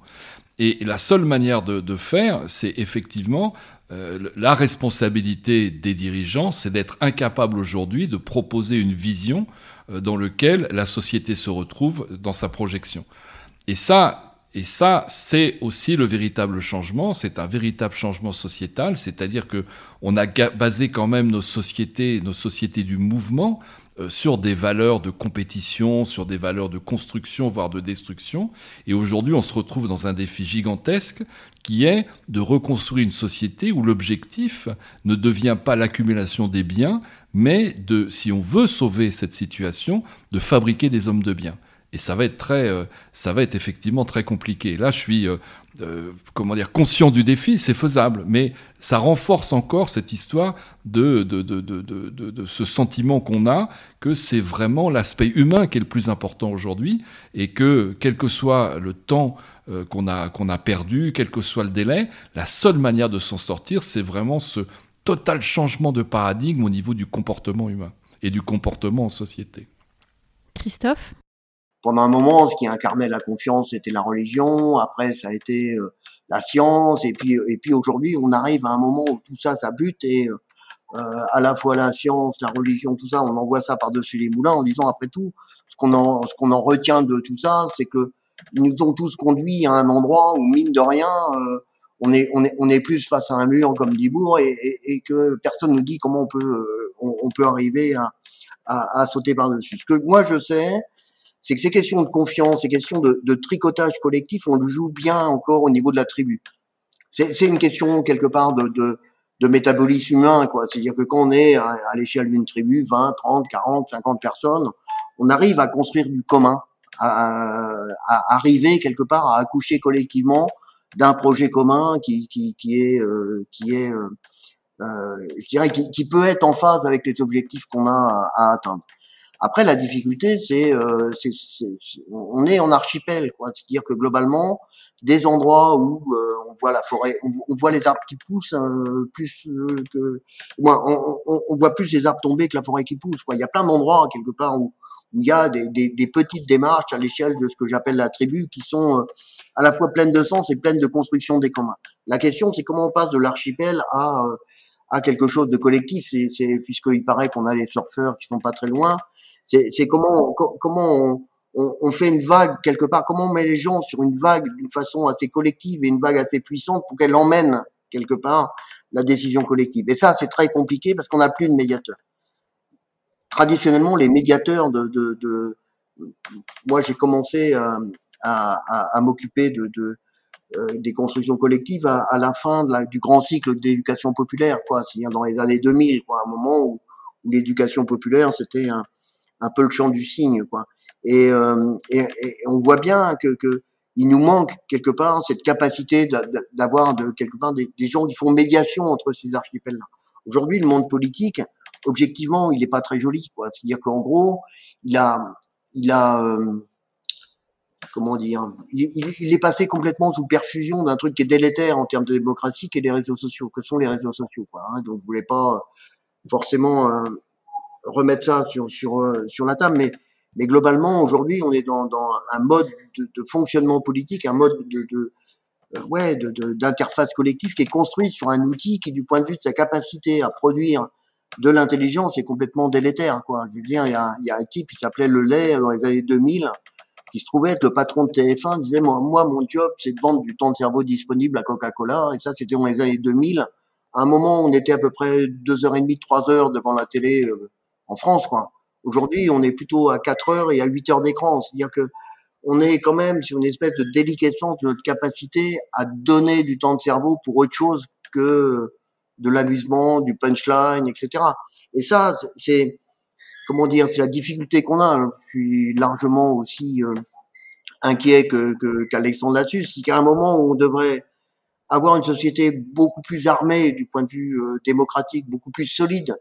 Et la seule manière de, de faire, c'est effectivement euh, la responsabilité des dirigeants, c'est d'être incapable aujourd'hui de proposer une vision euh, dans laquelle la société se retrouve dans sa projection. Et ça, et ça, c'est aussi le véritable changement. C'est un véritable changement sociétal, c'est-à-dire que on a basé quand même nos sociétés, nos sociétés du mouvement, sur des valeurs de compétition, sur des valeurs de construction, voire de destruction. Et aujourd'hui, on se retrouve dans un défi gigantesque qui est de reconstruire une société où l'objectif ne devient pas l'accumulation des biens, mais de, si on veut sauver cette situation, de fabriquer des hommes de bien. Et ça va être très, euh, ça va être effectivement très compliqué. Là, je suis, euh, euh, comment dire, conscient du défi, c'est faisable, mais ça renforce encore cette histoire de, de, de, de ce sentiment qu'on a que c'est vraiment l'aspect humain qui est le plus important aujourd'hui et que, quel que soit le temps qu'on a, qu'on a perdu, quel que soit le délai, la seule manière de s'en sortir, c'est vraiment ce total changement de paradigme au niveau du comportement humain et du comportement en société. Christophe? Pendant un moment, ce qui incarnait la confiance, c'était la religion. Après, ça a été euh, la science. Et puis, et puis aujourd'hui, on arrive à un moment où tout ça, ça bute et euh, à la fois la science, la religion, tout ça, on envoie ça par-dessus les moulins en disant après tout, ce qu'on en, ce qu'on en retient de tout ça, c'est que nous ont tous conduits à un endroit où mine de rien, euh, on est, on est, on est plus face à un mur comme dit Bourg et, et, que personne nous dit comment on peut, on, on peut arriver à, à, à sauter par-dessus. Ce que moi je sais, c'est que ces questions de confiance, ces questions de, de, tricotage collectif, on le joue bien encore au niveau de la tribu. C'est une question quelque part de, de, de métabolisme humain, quoi. C'est-à-dire que quand on est à, l'échelle d'une tribu, 20, 30, 40, 50 personnes, on arrive à construire du commun, à, à arriver quelque part à accoucher collectivement d'un projet commun qui, qui, qui est, euh, qui est, euh, euh, je dirais, qui, qui, peut être en phase avec les objectifs qu'on a à atteindre. Après, la difficulté, c'est, euh, on est en archipel, quoi. C'est-à-dire que globalement, des endroits où euh, on voit la forêt, on, voit les arbres qui poussent euh, plus euh, que, on, on, on, voit plus les arbres tomber que la forêt qui pousse. Quoi. Il y a plein d'endroits quelque part où, où il y a des, des, des petites démarches à l'échelle de ce que j'appelle la tribu qui sont euh, à la fois pleines de sens et pleines de construction des communs. La question, c'est comment on passe de l'archipel à à quelque chose de collectif. C'est, puisqu'il paraît qu'on a les surfeurs qui sont pas très loin. C'est, comment comment on, on, fait une vague quelque part. Comment on met les gens sur une vague d'une façon assez collective et une vague assez puissante pour qu'elle emmène quelque part la décision collective. Et ça, c'est très compliqué parce qu'on n'a plus de médiateurs. Traditionnellement, les médiateurs de, de, de moi, j'ai commencé à, à, à, m'occuper de, de euh, des constructions collectives à, la fin du grand cycle d'éducation populaire, quoi. C'est-à-dire dans les années 2000, quoi, un moment où, l'éducation populaire c'était un, un, peu le champ du cygne, quoi. Et, euh, et, et, on voit bien que, que il nous manque quelque part cette capacité d'avoir de, quelque part des, des, gens qui font médiation entre ces archipels-là. Aujourd'hui, le monde politique, objectivement, il n'est pas très joli, quoi. C'est-à-dire qu'en gros, il a, il a euh, comment dire, il, est passé complètement sous perfusion d'un truc qui est délétère en termes de démocratie, qui est les réseaux sociaux. Que sont les réseaux sociaux, quoi. Hein. Donc, vous voulez pas forcément euh, remettre ça sur sur euh, sur la table, mais mais globalement, aujourd'hui, on est dans, dans un mode de, fonctionnement politique, un mode de, de euh, d'interface collective qui est construit sur un outil qui, du point de vue de sa capacité à produire de l'intelligence, est complètement délétère. Quoi. Il y a, il y a un type qui s'appelait Le Lait dans les années 2000, qui se trouvait être le patron de TF1, disait moi, moi mon job c'est de vendre du temps de cerveau disponible à Coca-Cola et ça c'était dans les années 2000. À un moment on était à peu près deux heures et demie, trois heures devant la télé euh, en France quoi. Aujourd'hui on est plutôt à quatre heures et à huit heures d'écran, c'est-à-dire que on est quand même sur une espèce de déliquescence de notre capacité à donner du temps de cerveau pour autre chose que de l'amusement, du punchline, etc. Et ça, c'est comment dire, c'est la difficulté qu'on a. Je suis largement aussi euh, inquiet que qu'Alexandre là-dessus. C'est qu'à un moment où on devrait avoir une société beaucoup plus armée du point de vue euh, démocratique, beaucoup plus solide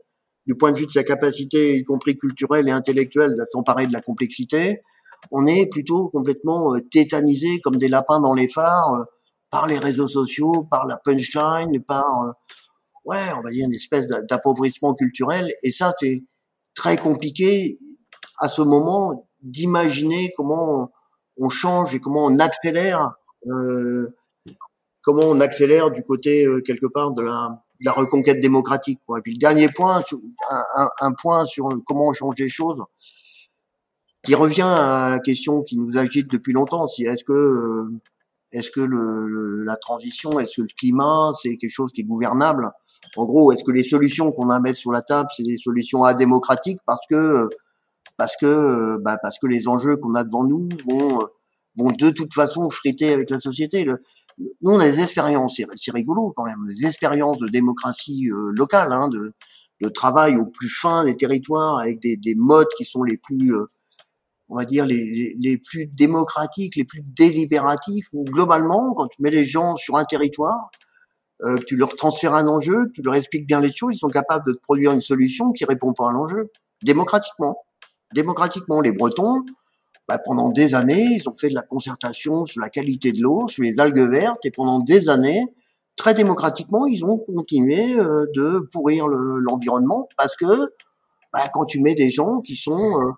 du point de vue de sa capacité, y compris culturelle et intellectuelle, de s'emparer de la complexité, on est plutôt complètement euh, tétanisé comme des lapins dans les phares par les réseaux sociaux, par la punchline, par ouais, on va dire une espèce d'appauvrissement culturel. Et ça, c'est très compliqué à ce moment d'imaginer comment on change et comment on accélère, euh, comment on accélère du côté euh, quelque part de la, de la, reconquête démocratique. Et puis le dernier point, un, point sur comment on change les choses, qui revient à la question qui nous agite depuis longtemps, si est-ce que euh, est-ce que le, la transition, est-ce que le climat, c'est quelque chose qui est gouvernable? En gros, est-ce que les solutions qu'on a à mettre sur la table, c'est des solutions adémocratiques parce que parce que bah, parce que les enjeux qu'on a devant nous vont vont de toute façon friter avec la société. Nous, on a des expériences, c'est rigolo quand même, des expériences de démocratie euh, locale, hein, de, travail au plus fin des territoires avec des, des modes qui sont les plus, euh, on va dire, les, les, plus démocratiques, les plus délibératifs, où globalement, quand tu mets les gens sur un territoire, euh, tu leur transfères un enjeu, tu leur expliques bien les choses, ils sont capables de te produire une solution qui répond pas à l'enjeu, démocratiquement. Démocratiquement, les Bretons, bah, pendant des années, ils ont fait de la concertation sur la qualité de l'eau, sur les algues vertes, et pendant des années, très démocratiquement, ils ont continué euh, de pourrir l'environnement parce que bah, quand tu mets des gens qui sont euh,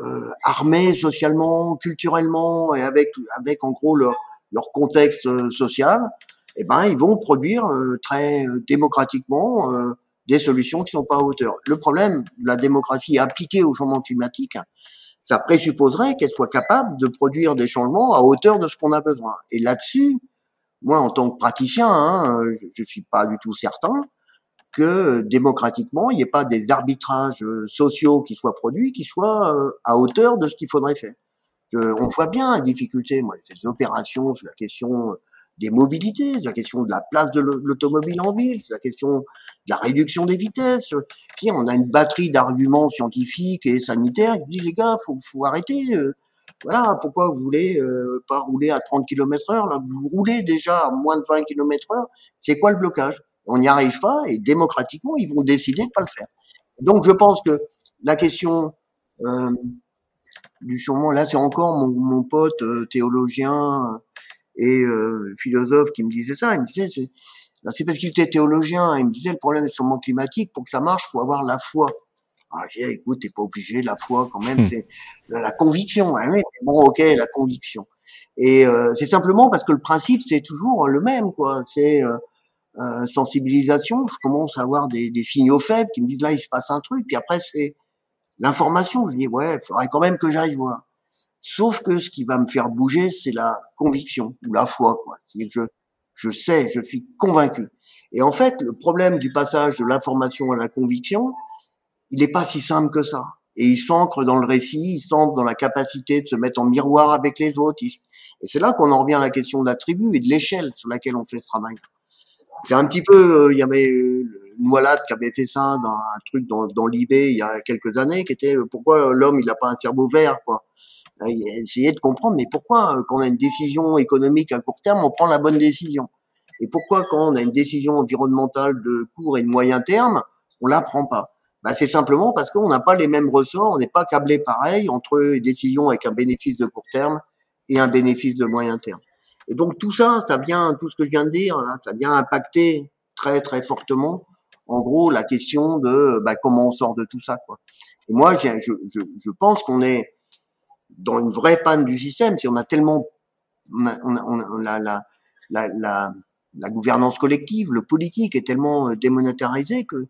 euh armés socialement, culturellement et avec avec en gros leur, leur contexte euh, social, eh ben ils vont produire euh, très euh, démocratiquement euh, des solutions qui sont pas à hauteur. Le problème de la démocratie appliquée au changement climatique, ça présupposerait qu'elle soit capable de produire des changements à hauteur de ce qu'on a besoin. Et là-dessus, moi, en tant que praticien, hein, je, suis pas du tout certain que démocratiquement, il n'y ait pas des arbitrages sociaux qui soient produits, qui soient à hauteur de ce qu'il faudrait faire. on voit bien la difficulté, moi, ces opérations sur la question des mobilités, c'est la question de la place de l'automobile en ville, c'est la question de la réduction des vitesses. Puis on a une batterie d'arguments scientifiques et sanitaires qui disent les gars, faut, faut arrêter. Euh, voilà, pourquoi vous voulez euh, pas rouler à 30 km heure là Vous roulez déjà à moins de 20 km heure. C'est quoi le blocage? On n'y arrive pas et démocratiquement, ils vont décider de pas le faire. Donc je pense que la question euh, du changement, là, c'est encore mon, mon pote euh, théologien et euh, philosophe qui me disait ça. Il me disait, c'est, c'est parce qu'il était théologien. Il me disait, le problème du changement climatique, pour que ça marche, faut avoir la foi. Ah, j'ai dit, écoute, t'es pas obligé, la foi, quand même, hmm. c'est la conviction. Hein, mais bon, ok, la conviction. Et euh, c'est simplement parce que le principe, c'est toujours le même, quoi. C'est euh, euh, sensibilisation. Je commence à avoir des, des, signaux faibles qui me disent là, il se passe un truc. Puis après, c'est l'information. Je dis ouais, il faudrait quand même que j'aille voir. Sauf que ce qui va me faire bouger, c'est la conviction ou la foi. Quoi. Je, je sais, je suis convaincu. Et en fait, le problème du passage de l'information à la conviction, il n'est pas si simple que ça. et ils s'ancrent dans le récit, ils s'ancrent dans la capacité de se mettre en miroir avec les autres. Et c'est là qu'on en revient à la question de la tribu et de l'échelle sur laquelle on fait ce travail. C'est un petit peu, euh, il y avait euh, Noilade qui avait fait ça dans un truc dans, dans l'IB il y a quelques années, qui était euh, pourquoi l'homme il n'a pas un cerveau vert, quoi. Essayer de comprendre, mais pourquoi quand on a une décision économique à court terme, on prend la bonne décision? Et pourquoi quand on a une décision environnementale de court et de moyen terme, on la prend pas? Bah, c'est simplement parce qu'on n'a pas les mêmes ressorts, on n'est pas câblé pareil entre une décision avec un bénéfice de court terme et un bénéfice de moyen terme. Et donc tout ça, ça vient, tout ce que je viens de dire, là, ça vient impacter très très fortement, en gros, la question de bah, comment on sort de tout ça. Quoi. Et moi, je, je, je pense qu'on est dans une vraie panne du système. Si on a tellement, on a, on a, on a la, la, la, la, gouvernance collective, le politique est tellement démonétarisé que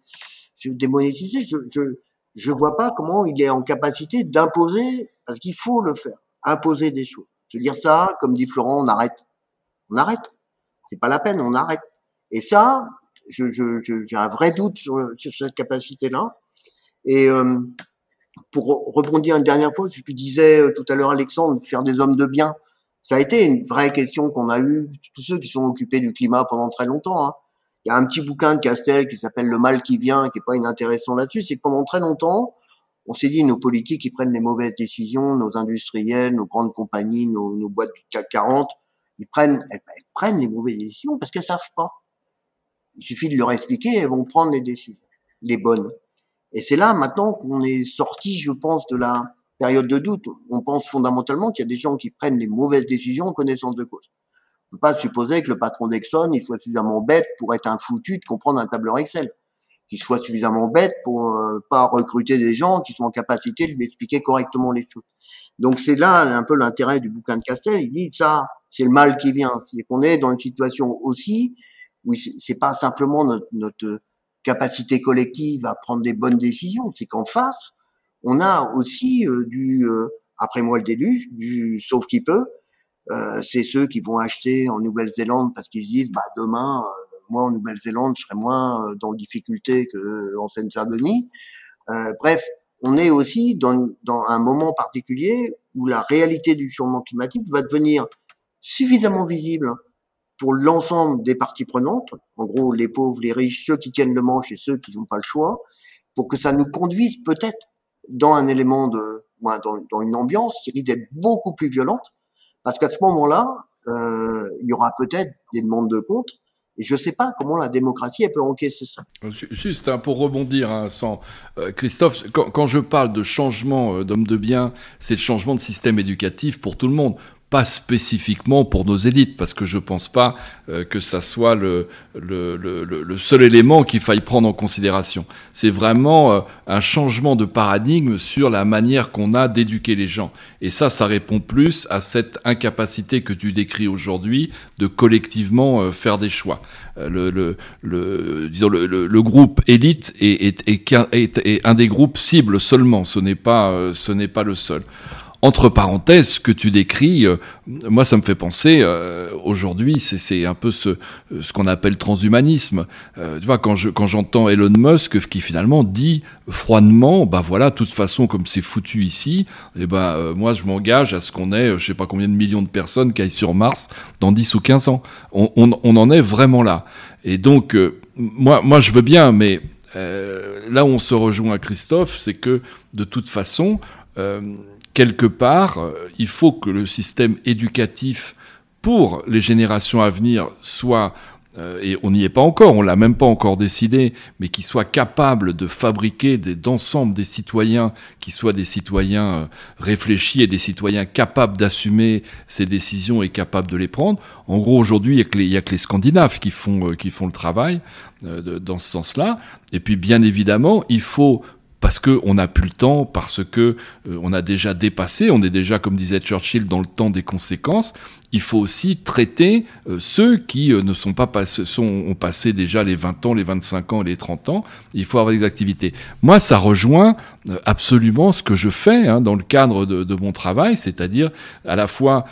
je démonétisé, je, je je vois pas comment il est en capacité d'imposer, parce qu'il faut le faire, imposer des choses. Je veux dire ça, comme dit Florent, on arrête. On arrête. C'est pas la peine, on arrête. Et ça, je, je, j'ai un vrai doute sur, sur cette capacité-là. Et euh, pour rebondir une dernière fois, ce que disait euh, tout à l'heure Alexandre, faire des hommes de bien, ça a été une vraie question qu'on a eue, tous ceux qui sont occupés du climat pendant très longtemps. Hein. Il y a un petit bouquin de Castel qui s'appelle Le mal qui vient, qui est pas inintéressant là-dessus, c'est que pendant très longtemps, on s'est dit nos politiques ils prennent les mauvaises décisions, nos industriels, nos grandes compagnies, nos, nos boîtes du CAC 40, ils prennent, elles, prennent les mauvaises décisions parce qu'elles savent pas. Il suffit de leur expliquer, elles vont prendre les décisions, les bonnes. Et c'est là maintenant qu'on est sorti, je pense, de la période de doute. On pense fondamentalement qu'il y a des gens qui prennent les mauvaises décisions en connaissance de cause. On peut pas supposer que le patron d'Exxon, il soit suffisamment bête pour être un foutu de comprendre un tableur Excel. Qu'il soit suffisamment bête pour euh, pas recruter des gens qui sont en capacité de lui expliquer correctement les choses. Donc c'est là un peu l'intérêt du bouquin de Castel. Il dit ça, c'est le mal qui vient. C'est qu'on est dans une situation aussi où c'est pas simplement notre, notre capacité collective à prendre des bonnes décisions, c'est qu'en face, on a aussi euh, du euh, après moi le déluge, du sauf qui peut. Euh, c'est ceux qui vont acheter en Nouvelle-Zélande parce qu'ils se disent bah demain moi en Nouvelle-Zélande je serai moins dans le difficulté que en Seine-Saint-Denis. bref, on est aussi dans, dans un moment particulier où la réalité du changement climatique va devenir suffisamment visible pour l'ensemble des parties prenantes, en gros les pauvres, les riches, ceux qui tiennent le manche et ceux qui n'ont pas le choix, pour que ça nous conduise peut-être dans un élément de, dans, une ambiance qui risque d'être beaucoup plus violente, parce qu'à ce moment-là, euh, il y aura peut-être des demandes de compte, et je ne sais pas comment la démocratie elle peut encaisser ça. Juste hein, pour rebondir, hein, euh, Christophe, quand, je parle de changement euh, d'homme de bien, c'est le changement de système éducatif pour tout le monde pas spécifiquement pour nos élites, parce que je pense pas euh, que ça soit le, le, le, le seul élément qu'il faille prendre en considération. C'est vraiment euh, un changement de paradigme sur la manière qu'on a d'éduquer les gens. Et ça, ça répond plus à cette incapacité que tu décris aujourd'hui de collectivement euh, faire des choix. le, disons le, groupe élite est, est, est, est, un des groupes cibles seulement, ce n'est pas, ce pas le seul entre parenthèses, ce que tu décris, euh, moi, ça me fait penser, euh, aujourd'hui, c'est un peu ce, ce qu'on appelle transhumanisme. Euh, tu vois, quand j'entends quand Elon Musk qui finalement dit froidement, bah voilà, de toute façon, comme c'est foutu ici, et eh ben moi, je m'engage à ce qu'on ait, je sais pas combien de millions de personnes qui aillent sur Mars dans 10 ou 15 ans. On, on, on en est vraiment là. Et donc, moi, moi, je veux bien, mais là où on se rejoint à Christophe, c'est que de toute façon, quelque part, euh, il faut que le système éducatif pour les générations à venir soit, euh, et on n'y est pas encore, on l'a même pas encore décidé, mais qui soit capable de fabriquer d'ensemble des citoyens qui soient des citoyens euh, réfléchis et des citoyens capables d'assumer ces décisions et capables de les prendre. En gros, aujourd'hui, il n'y a, que les Scandinaves qui font, qui font le travail dans ce sens-là. Et puis, bien évidemment, il faut parce qu'on n'a plus le temps, parce que euh, on a déjà dépassé, on est déjà, comme disait Churchill, dans le temps des conséquences. Il faut aussi traiter euh, ceux qui ne sont pas ont passé déjà les 20 ans, les 25 ans et les 30 ans. Il faut avoir des activités. Moi, ça rejoint absolument ce que je fais hein, dans le cadre de, de mon travail, c'est-à-dire à la fois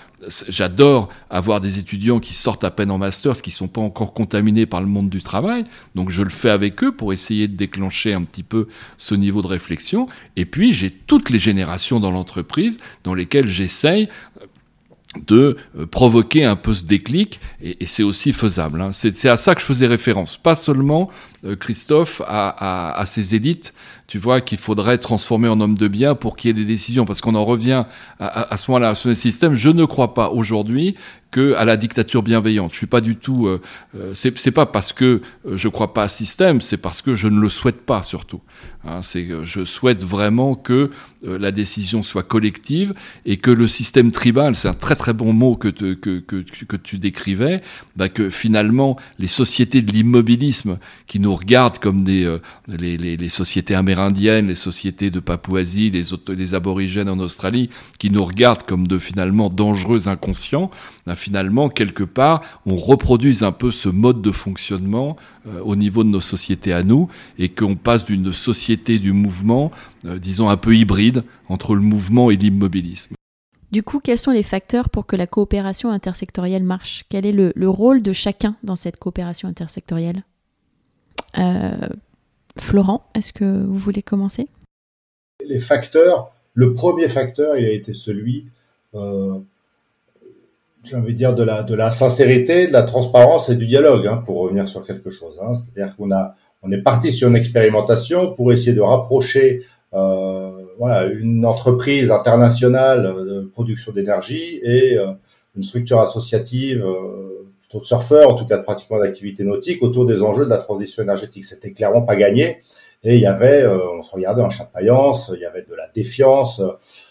j'adore avoir des étudiants qui sortent à peine en master, qui ne sont pas encore contaminés par le monde du travail. Donc je le fais avec eux pour essayer de déclencher un petit peu ce niveau de réflexion. Et puis j'ai toutes les générations dans l'entreprise dans lesquelles j'essaye de euh, provoquer un peu ce déclic, et, c'est aussi faisable. Hein. C'est à ça que je faisais référence, pas seulement, euh, Christophe, à, à, ces élites tu vois, qu'il faudrait transformer en homme de bien pour qu'il y ait des décisions. Parce qu'on en revient à, à ce moment-là, à ce système. Je ne crois pas aujourd'hui à la dictature bienveillante. Je suis pas du tout. Euh, euh c'est pas parce que euh, je crois pas à ce système, c'est parce que je ne le souhaite pas surtout. Hein, c'est je souhaite vraiment que euh, la décision soit collective et que le système tribal, c'est un très très bon mot que, que, que, tu décrivais, bah que finalement les sociétés de l'immobilisme qui nous regardent comme des les, les, sociétés amérindiennes indiennes, les sociétés de Papouasie, les, les, aborigènes en Australie, qui nous regardent comme de finalement dangereux inconscients, ben, finalement, quelque part, on reproduise un peu ce mode de fonctionnement euh, au niveau de nos sociétés à nous, et qu'on passe d'une société du mouvement, euh, disons, un peu hybride entre le mouvement et l'immobilisme. Du coup, quels sont les facteurs pour que la coopération intersectorielle marche? Quel est le, rôle de chacun dans cette coopération intersectorielle? Euh, Florent, est-ce que vous voulez commencer? Les facteurs, le premier facteur, il a été celui, euh, j'ai envie de dire, de la, de la sincérité, de la transparence et du dialogue, hein, pour revenir sur quelque chose. Hein. C'est-à-dire qu'on a, on est parti sur une expérimentation pour essayer de rapprocher euh, voilà, une entreprise internationale de production d'énergie et euh, une structure associative euh, de surfeurs, en tout cas de pratiquants d'activités nautiques, autour des enjeux de la transition énergétique. C'était clairement pas gagné. Et il y avait, euh, on se regardait en chapaillance, il y avait de la défiance. Euh,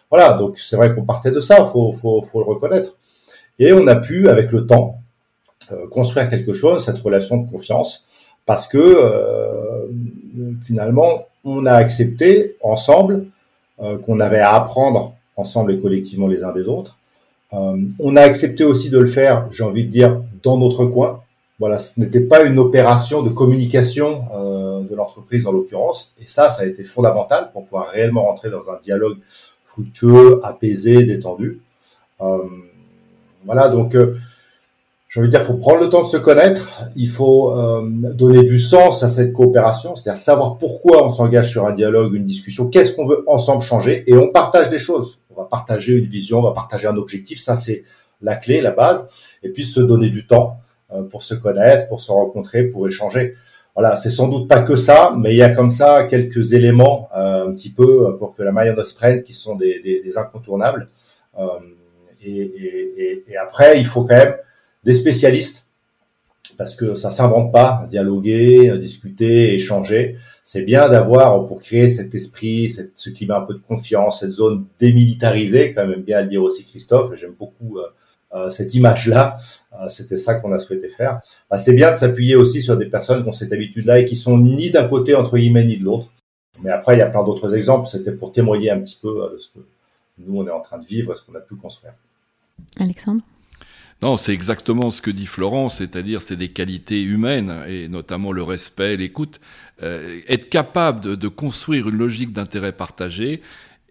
voilà, donc c'est vrai qu'on partait de ça, faut, faut, faut le reconnaître. Et on a pu, avec le temps, euh, construire quelque chose, cette relation de confiance, parce que finalement, on a accepté ensemble qu'on avait à apprendre ensemble et collectivement les uns des autres. on a accepté aussi de le faire, j'ai envie de dire, dans notre coin. Voilà, ce n'était pas une opération de communication euh, de l'entreprise en l'occurrence. Et ça, ça a été fondamental pour pouvoir réellement rentrer dans un dialogue fructueux, apaisé, détendu. Euh, voilà, donc euh, envie de dire, faut prendre le temps de se connaître. Il faut euh, donner du sens à cette coopération, c'est-à-dire savoir pourquoi on s'engage sur un dialogue, une discussion, qu'est-ce qu'on veut ensemble changer, et on partage des choses. On va partager une vision, on va partager un objectif. Ça, c'est la clé, la base et puis se donner du temps euh, pour se connaître, pour se rencontrer, pour échanger. Voilà, c'est sans doute pas que ça, mais il y a comme ça quelques éléments un petit peu pour que la mayonnaise prenne qui sont des incontournables. Euh, et, et, et, après, il faut quand même des spécialistes parce que ça s'invente pas, dialoguer, discuter, échanger. C'est bien d'avoir pour créer cet esprit, cette, ce climat un peu de confiance, cette zone démilitarisée, quand même bien le dire aussi Christophe. J'aime beaucoup euh, cette image-là. Euh, c'était ça qu'on a souhaité faire. Bah, c'est bien de s'appuyer aussi sur des personnes qui ont cette habitude-là et qui sont ni d'un côté entre guillemets ni de l'autre. Mais après, il y a plein d'autres exemples. C'était pour témoigner un petit peu euh, de ce que nous on est en train de vivre, ce qu'on a pu construire. Alexandre. Non, c'est exactement ce que dit Florent, c'est-à-dire c'est des qualités humaines et notamment le respect, l'écoute. être capable de, construire une logique d'intérêt partagé,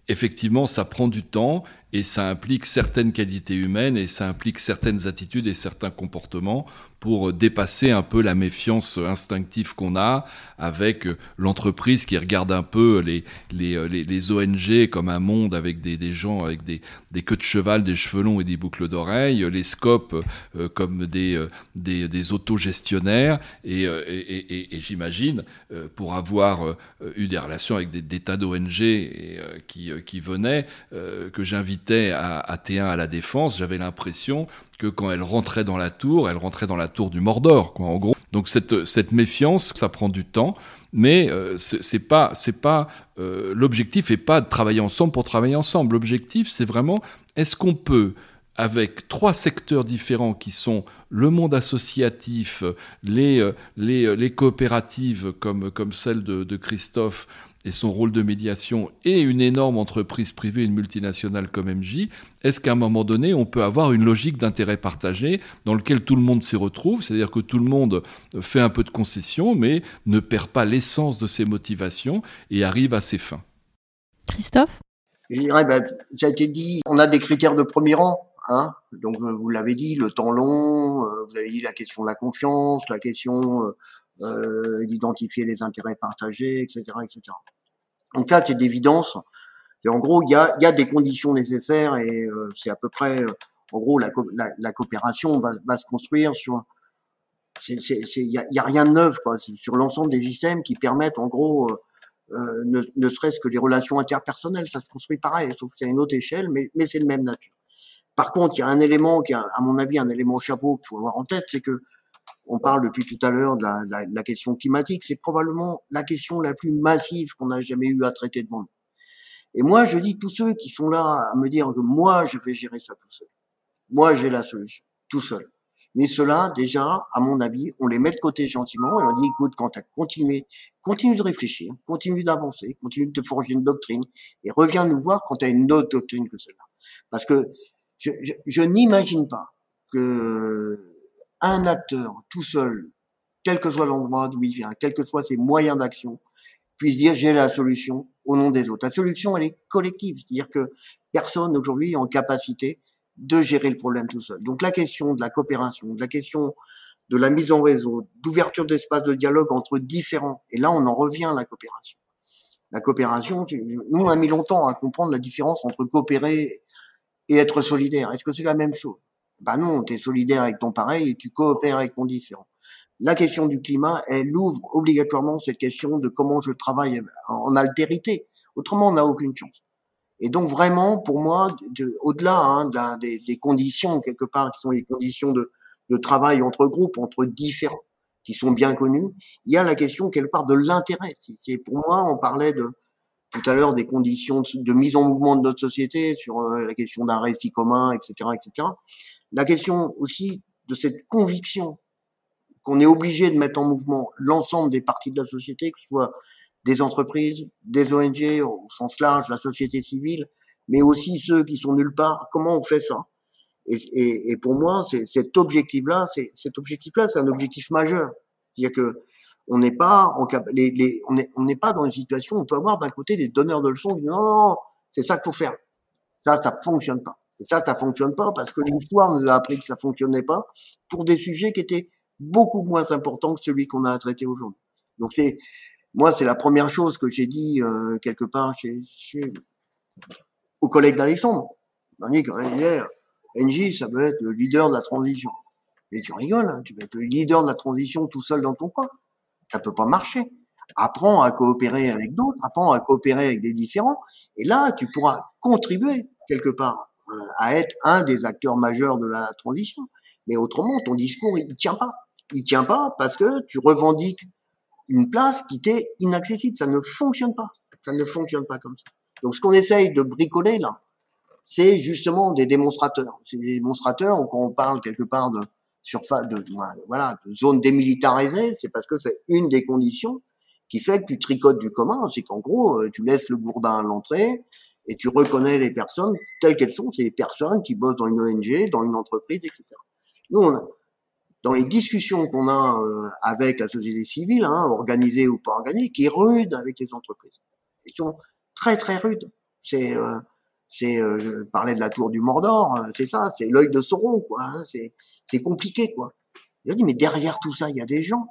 effectivement, ça prend du temps et ça implique certaines qualités humaines et ça implique certaines attitudes et certains comportements pour dépasser un peu la méfiance instinctive qu'on a avec l'entreprise qui regarde un peu les, les, les, ONG comme un monde avec des, des gens avec des, des, queues de cheval, des cheveux longs et des boucles d'oreilles, les scopes euh, comme des, euh, des, des autogestionnaires et, euh, et, et, j'imagine pour avoir eu des relations avec des, tas d'ONG qui, qui venaient, que à, à T1 à la Défense, j'avais l'impression que quand elle rentrait dans la tour, elle rentrait dans la tour du Mordor, quoi, en gros. Donc cette, cette méfiance, ça prend du temps, mais euh, c'est pas, c'est pas euh, l'objectif est pas de travailler ensemble pour travailler ensemble. L'objectif, c'est vraiment est-ce qu'on peut avec trois secteurs différents qui sont le monde associatif, les, euh, les, coopératives comme, comme celle de Christophe, et son rôle de médiation et une énorme entreprise privée, une multinationale comme MJ, est-ce qu'à un moment donné, on peut avoir une logique d'intérêt partagé dans lequel tout le monde s'y retrouve, c'est-à-dire que tout le monde fait un peu de concession, mais ne perd pas l'essence de ses motivations et arrive à ses fins Christophe? Je dirais, ben, ça a été dit, on a des critères de premier rang. Hein Donc euh, vous l'avez dit, le temps long, euh, vous avez dit la question de la confiance, la question euh, euh, d'identifier les intérêts partagés, etc., etc. Donc là, c'est d'évidence. Et en gros, il y a, y a des conditions nécessaires et c'est à peu près, en gros, la, la, la coopération va, va, se construire sur. Il y a, y a, rien de neuf quoi, sur l'ensemble des systèmes qui permettent, en gros, euh, ne, ne serait-ce que les relations interpersonnelles, ça se construit pareil, sauf que c'est à une autre échelle, mais, mais c'est le même nature. Par contre, il y a un élément qui à mon avis, un élément chapeau qu'il faut avoir en tête, c'est que on parle depuis tout à l'heure de la, la, la, question climatique, c'est probablement la question la plus massive qu'on a jamais eu à traiter devant nous. Et moi, je dis tous ceux qui sont là à me dire que moi, je vais gérer ça tout seul. Moi, j'ai la solution, tout seul. Mais cela, déjà, à mon avis, on les met de côté gentiment et on dit, écoute, quand tu as continué, continue de réfléchir, continue d'avancer, continue de te forger une doctrine et reviens nous voir quand tu as une autre doctrine que celle-là. Parce que je, je, je n'imagine pas que un acteur tout seul, quel que soit l'endroit d'où il vient, quels que soient ses moyens d'action, puisse dire j'ai la solution au nom des autres. La solution, elle est collective, c'est-à-dire que personne aujourd'hui est en capacité de gérer le problème tout seul. Donc la question de la coopération, de la question de la mise en réseau, d'ouverture d'espace de dialogue entre différents, et là on en revient à la coopération. La coopération, nous on a mis longtemps à comprendre la différence entre coopérer et être solidaire. Est-ce que c'est la même chose? Ben non, tu es solidaire avec ton pareil et tu coopères avec ton différent. La question du climat, elle ouvre obligatoirement cette question de comment je travaille en altérité. Autrement, on n'a aucune chance. Et donc vraiment, pour moi, au-delà hein, des, conditions quelque part, qui sont les conditions de, travail entre groupes, entre différents, qui sont bien connus, il y a la question quelque part de l'intérêt. C'est pour moi, on parlait de tout à l'heure des conditions de, de, mise en mouvement de notre société sur euh, la question d'un récit commun, etc., etc la question aussi de cette conviction qu'on est obligé de mettre en mouvement l'ensemble des parties de la société, que ce soit des entreprises, des ONG au sens large, la société civile, mais aussi ceux qui sont nulle part. Comment on fait ça? Et, pour moi, cet objectif-là, cet objectif-là, c'est un objectif majeur. C'est-à-dire que on n'est pas dans une situation où on peut avoir d'un côté les donneurs de leçons qui disent non, non, non c'est ça qu'il faut faire. Ça, ça fonctionne pas. Et ça, ça fonctionne pas parce que l'histoire nous a appris que ça fonctionnait pas pour des sujets qui étaient beaucoup moins importants que celui qu'on a à traiter aujourd'hui. Donc c'est, moi, c'est la première chose que j'ai dit euh, quelque part chez, chez aux collègues d'Alexandre. On dit quand même hier, NJ, ça peut être le leader de la transition. Mais tu rigoles, hein, tu peux être le leader de la transition tout seul dans ton coin. Ça peut pas marcher. Apprends à coopérer avec d'autres, apprends à coopérer avec des différents, et là, tu pourras contribuer quelque part à être un des acteurs majeurs de la transition. Mais autrement, ton discours, il tient pas. Il tient pas parce que tu revendiques une place qui t'est inaccessible. Ça ne fonctionne pas. Ça ne fonctionne pas comme ça. Donc, ce qu'on essaye de bricoler là, c'est justement des démonstrateurs. Des démonstrateurs quand on parle quelque part de surface, de voilà, de zone démilitarisée, c'est parce que c'est une des conditions qui fait que tu tricotes du commun. C'est qu'en gros, euh, tu laisses le gourdin à l'entrée, et tu reconnais les personnes telles qu'elles sont, c'est des personnes qui bossent dans une ONG, dans une entreprise, etc. Nous, on dans les discussions qu'on a euh, avec la société civile, hein, organisée ou pas organisée, qui est rude avec les entreprises. Ils sont très très rudes. C'est euh, c'est euh, parler de la tour du Mordor, euh, c'est ça, c'est l'œil de Sauron, quoi. Hein, c'est c'est compliqué, quoi. Je dis mais derrière tout ça, il y a des gens.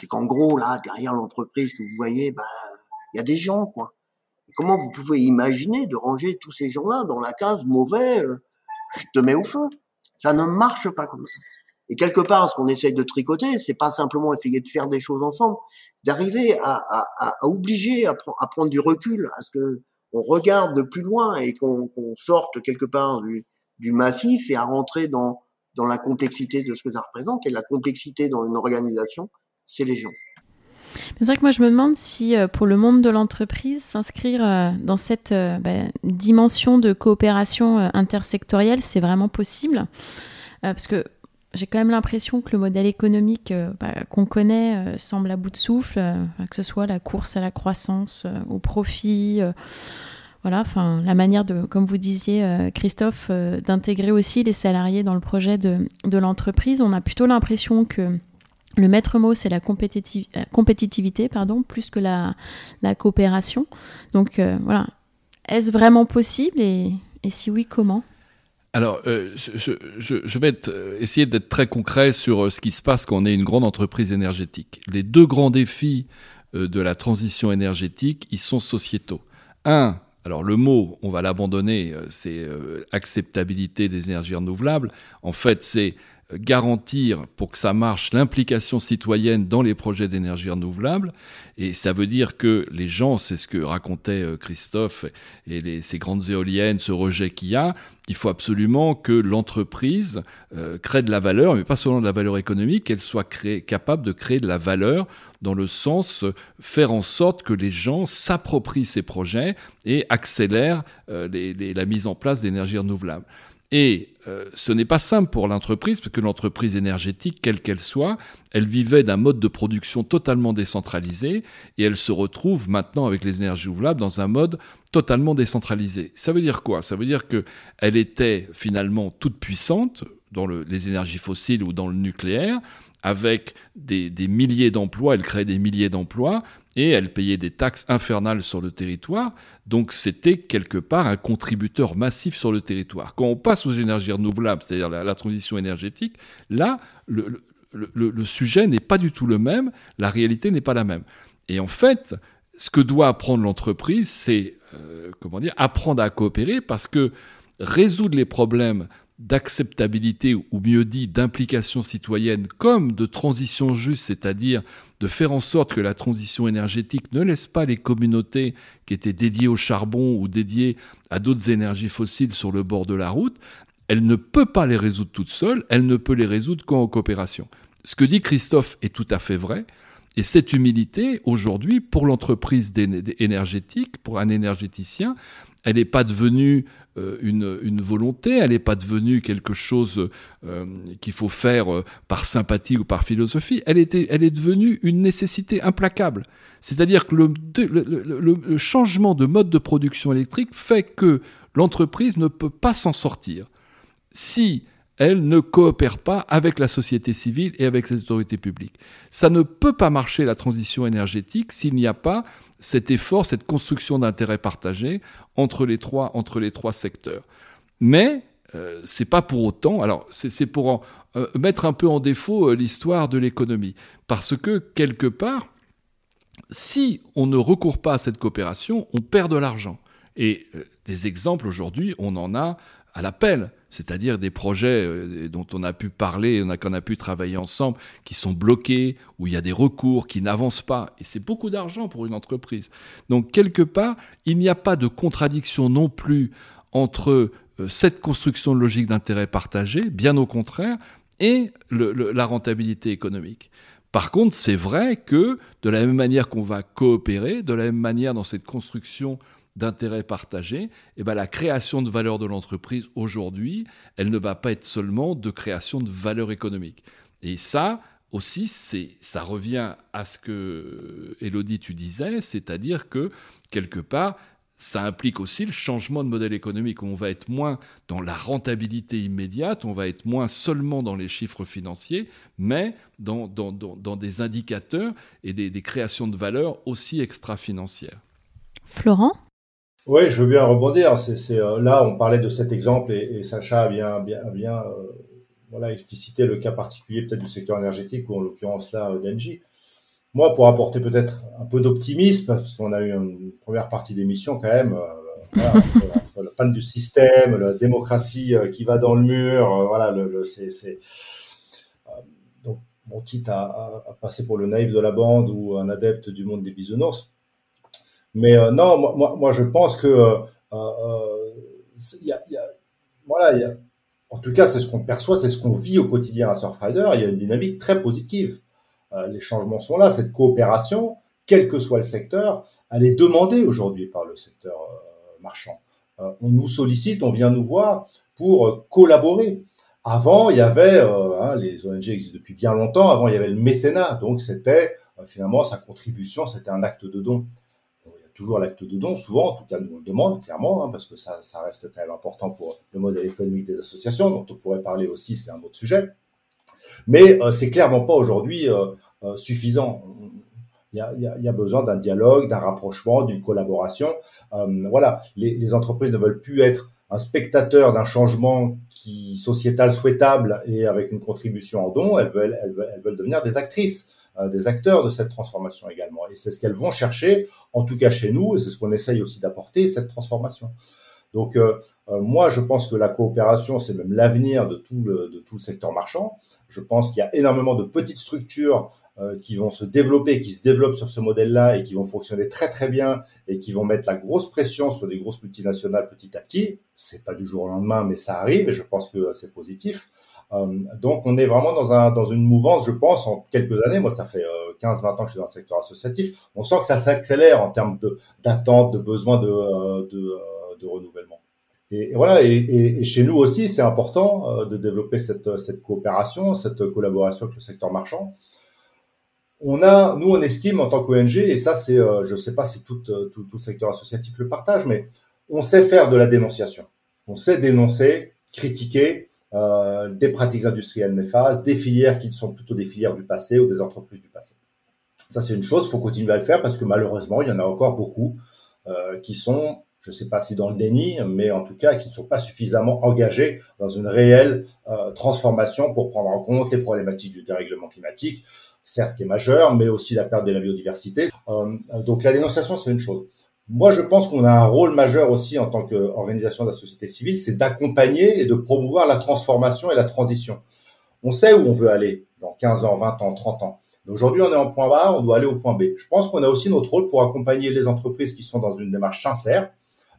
C'est qu'en gros là, derrière l'entreprise que vous voyez, bah il y a des gens, quoi. Comment vous pouvez imaginer de ranger tous ces gens-là dans la case mauvais, euh, je te mets au feu Ça ne marche pas comme ça. Et quelque part, ce qu'on essaye de tricoter, c'est pas simplement essayer de faire des choses ensemble, d'arriver à, à, à, obliger à, à, prendre du recul, à ce que on regarde de plus loin et qu'on sorte quelque part du, du massif et à rentrer dans dans la complexité de ce que ça représente. Et la complexité dans une organisation, c'est les gens. C'est vrai que moi, je me demande si euh, pour le monde de l'entreprise, s'inscrire euh, dans cette euh, bah, dimension de coopération intersectorielle, c'est vraiment possible? Parce que j'ai quand même l'impression que le modèle économique bah, qu'on connaît semble à bout de souffle, que ce soit la course à la croissance, au profit voilà, enfin, la manière de, comme vous disiez, Christophe, d'intégrer aussi les salariés dans le projet de, l'entreprise. On a plutôt l'impression que le maître mot, c'est la compétitivité, pardon, plus que la, coopération. Donc euh, voilà, est-ce vraiment possible et, si oui, comment? Alors, je, vais essayer d'être très concret sur ce qui se passe quand on est une grande entreprise énergétique. Les deux grands défis de la transition énergétique, ils sont sociétaux. Un, alors le mot, on va l'abandonner, euh, c'est euh, acceptabilité des énergies renouvelables. En fait, c'est garantir pour que ça marche l'implication citoyenne dans les projets d'énergie renouvelable. Et ça veut dire que les gens, c'est ce que racontait euh, Christophe et ces grandes éoliennes, ce rejet qu'il y a, il faut absolument que l'entreprise euh, crée de la valeur, mais pas seulement de la valeur économique, qu'elle soit capable de créer de la valeur dans le sens faire en sorte que les gens s'approprient ces projets et accélèrent euh, la mise en place d'énergie renouvelable. Et euh, ce n'est pas simple pour l'entreprise, parce que l'entreprise énergétique, quelle qu'elle soit, elle vivait d'un mode de production totalement décentralisé, et elle se retrouve maintenant avec les énergies renouvelables dans un mode totalement décentralisé. Ça veut dire quoi? Ça veut dire qu'elle était finalement toute puissante dans les énergies fossiles ou dans le nucléaire, avec des, milliers d'emplois, elle créait des milliers d'emplois, et elle payait des taxes infernales sur le territoire, donc c'était quelque part un contributeur massif sur le territoire. Quand on passe aux énergies renouvelables, c'est-à-dire la, transition énergétique, là, le, sujet n'est pas du tout le même, la réalité n'est pas la même. Et en fait, ce que doit apprendre l'entreprise, c'est euh, comment dire, apprendre à coopérer parce que résoudre les problèmes d'acceptabilité ou mieux dit d'implication citoyenne comme de transition juste, c'est-à-dire de faire en sorte que la transition énergétique ne laisse pas les communautés qui étaient dédiées au charbon ou dédiées à d'autres énergies fossiles sur le bord de la route, elle ne peut pas les résoudre toute seule, elle ne peut les résoudre qu'en coopération. Ce que dit Christophe est tout à fait vrai, et cette humilité, aujourd'hui, pour l'entreprise énergétique, pour un énergéticien, elle n'est pas devenue euh, une, volonté, elle n'est pas devenue quelque chose euh, qu'il faut faire euh, par sympathie ou par philosophie, elle, est devenue une nécessité implacable. C'est-à-dire que le, le, changement de mode de production électrique fait que l'entreprise ne peut pas s'en sortir. Si elle ne coopère pas avec la société civile et avec les autorités publiques. Ça ne peut pas marcher la transition énergétique s'il n'y a pas cet effort, cette construction d'intérêts partagés entre les trois, entre les trois secteurs. Mais euh, c'est pas pour autant. Alors c'est pour euh, mettre un peu en défaut euh, l'histoire de l'économie, parce que quelque part, si on ne recourt pas à cette coopération, on perd de l'argent. Et des exemples aujourd'hui, on en a à l'appel c'est-à-dire des projets euh, dont on a pu parler, qu'on a pu travailler ensemble, qui sont bloqués, où il y a des recours, qui n'avancent pas. Et c'est beaucoup d'argent pour une entreprise. Donc, quelque part, il n'y a pas de contradiction non plus entre euh, cette construction de logique d'intérêt partagé, bien au contraire, et la rentabilité économique. Par contre, c'est vrai que de la même manière qu'on va coopérer, de la même manière dans cette construction d'intérêts partagés, et eh ben la création de valeur de l'entreprise aujourd'hui, elle ne va pas être seulement de création de valeur économique. Et ça aussi, c'est, ça revient à ce que Elodie tu disais, c'est-à-dire que quelque part, ça implique aussi le changement de modèle économique. On va être moins dans la rentabilité immédiate, on va être moins seulement dans les chiffres financiers, mais dans, dans, dans, des indicateurs et des, des créations de valeur aussi extra-financières. Florent? Oui, je veux bien rebondir. C'est, euh, là, on parlait de cet exemple et, Sacha a bien, bien, bien euh, voilà, explicité le cas particulier peut-être du secteur énergétique ou en l'occurrence là euh, d'Engie. Moi, pour apporter peut-être un peu d'optimisme, parce qu'on a eu une première partie d'émission quand même, voilà, entre, la panne du système, la démocratie qui va dans le mur, voilà, le, le c'est, donc bon, quitte à, à, passer pour le naïf de la bande ou un adepte du monde des bisounours mais euh, non, moi, moi, je pense que euh, euh, y a, y a, voilà, y a, en tout cas, c'est ce qu'on perçoit, c'est ce qu'on vit au quotidien à Surfrider. Il y a une dynamique très positive. les changements sont là. Cette coopération, quel que soit le secteur, elle est demandée aujourd'hui par le secteur marchand. on nous sollicite, on vient nous voir pour collaborer. Avant, il y avait, euh, hein, les ONG existent depuis bien longtemps, avant il y avait le mécénat, donc c'était euh, finalement sa contribution, c'était un acte de don. Y a toujours l'acte de don, souvent, en tout cas nous on le demande clairement, hein, parce que ça, ça reste quand même important pour le modèle économique des associations, dont on pourrait parler aussi, c'est un autre sujet. Mais euh, c'est clairement pas aujourd'hui suffisant. Il y, a, il y a, besoin d'un dialogue, d'un rapprochement, d'une collaboration. voilà, les, les entreprises ne veulent plus être un spectateur d'un changement qui sociétal souhaitable et avec une contribution en don, elles veulent, elles veulent, devenir des actrices, euh, des acteurs de cette transformation également. Et c'est ce qu'elles vont chercher, en tout cas chez nous, et c'est ce qu'on essaye aussi d'apporter, cette transformation. Donc euh, euh, moi, je pense que la coopération, c'est même l'avenir de tout le, de tout le secteur marchand. Je pense qu'il y a énormément de petites structures euh, qui vont se développer, qui se développent sur ce modèle-là et qui vont fonctionner très très bien et qui vont mettre la grosse pression sur des grosses multinationales petit à petit. C'est pas du jour au lendemain, mais ça arrive et je pense que c'est positif. Euh, donc on est vraiment dans, un, dans une mouvance, je pense, en quelques années. Moi, ça fait 15-20 euh, ans que je suis dans le secteur associatif. On sent que ça s'accélère en termes d'attente, de, de besoin de, de, de renouvellement. Et, voilà, et, chez nous aussi, c'est important de développer cette, cette coopération, cette collaboration avec le secteur marchand on a, nous, on estime en tant qu'ONG, et ça, c'est, euh, je ne sais pas si euh, tout, tout, le secteur associatif le partage, mais on sait faire de la dénonciation. On sait dénoncer, critiquer euh, des pratiques industrielles néfastes, des filières qui sont plutôt des filières du passé ou des entreprises du passé. Ça, c'est une chose, il faut continuer à le faire parce que malheureusement, il y en a encore beaucoup qui sont, je ne sais pas si dans le déni, mais en tout cas, qui ne sont pas suffisamment engagés dans une réelle transformation pour prendre en compte les problématiques du dérèglement climatique, certes qui est majeur, mais aussi la perte de la biodiversité. Euh, donc la dénonciation, c'est une chose. Moi, je pense qu'on a un rôle majeur aussi en tant qu'organisation de la société civile, c'est d'accompagner et de promouvoir la transformation et la transition. On sait où on veut aller dans 15 ans, 20 ans, 30 ans. Aujourd'hui, on est en point A, on doit aller au point B. Je pense qu'on a aussi notre rôle pour accompagner les entreprises qui sont dans une démarche sincère,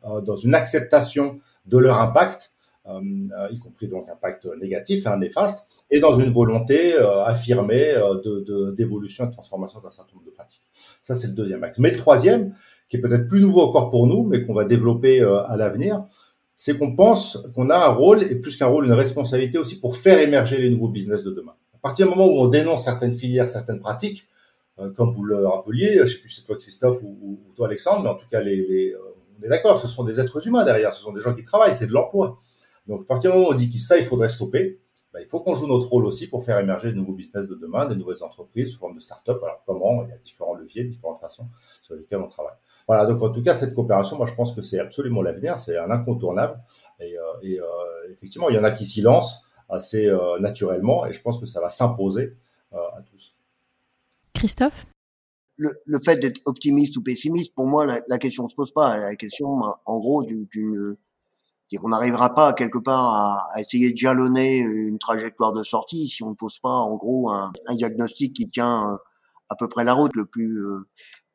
euh, dans une acceptation de leur impact, euh, euh, y compris donc impact négatif, hein, néfaste, et dans une volonté euh, affirmée de d'évolution et de transformation d'un certain nombre de pratiques. Ça, c'est le deuxième axe. Mais le troisième, qui est peut-être plus nouveau encore pour nous, mais qu'on va développer à l'avenir, c'est qu'on pense qu'on a un rôle, et plus qu'un rôle, une responsabilité aussi pour faire émerger les nouveaux business de demain. À partir du moment où on dénonce certaines filières, certaines pratiques, comme vous le rappeliez, je sais plus si c'est toi Christophe ou, ou, toi Alexandre, mais en tout cas, les, les on est d'accord, ce sont des êtres humains derrière, ce sont des gens qui travaillent, c'est de l'emploi. Donc, à partir du moment où on dit que ça, il faudrait stopper, bah, il faut qu'on joue notre rôle aussi pour faire émerger de nouveaux business de demain, de nouvelles entreprises sous forme de start-up. Alors, comment? Il y a différents leviers, différentes façons sur lesquelles on travaille. Voilà, donc en tout cas, cette coopération, moi, je pense que c'est absolument l'avenir, c'est un incontournable. Et, euh, et euh, effectivement, il y en a qui s'y lancent assez euh, naturellement, et je pense que ça va s'imposer euh, à tous. Christophe? Le, le, fait d'être optimiste ou pessimiste, pour moi, la, la question ne se pose pas. La question, en gros, d'une on n'arrivera pas quelque part à, à, essayer de jalonner une trajectoire de sortie si on ne pose pas en gros un, un diagnostic qui tient euh, à peu près la route le plus euh,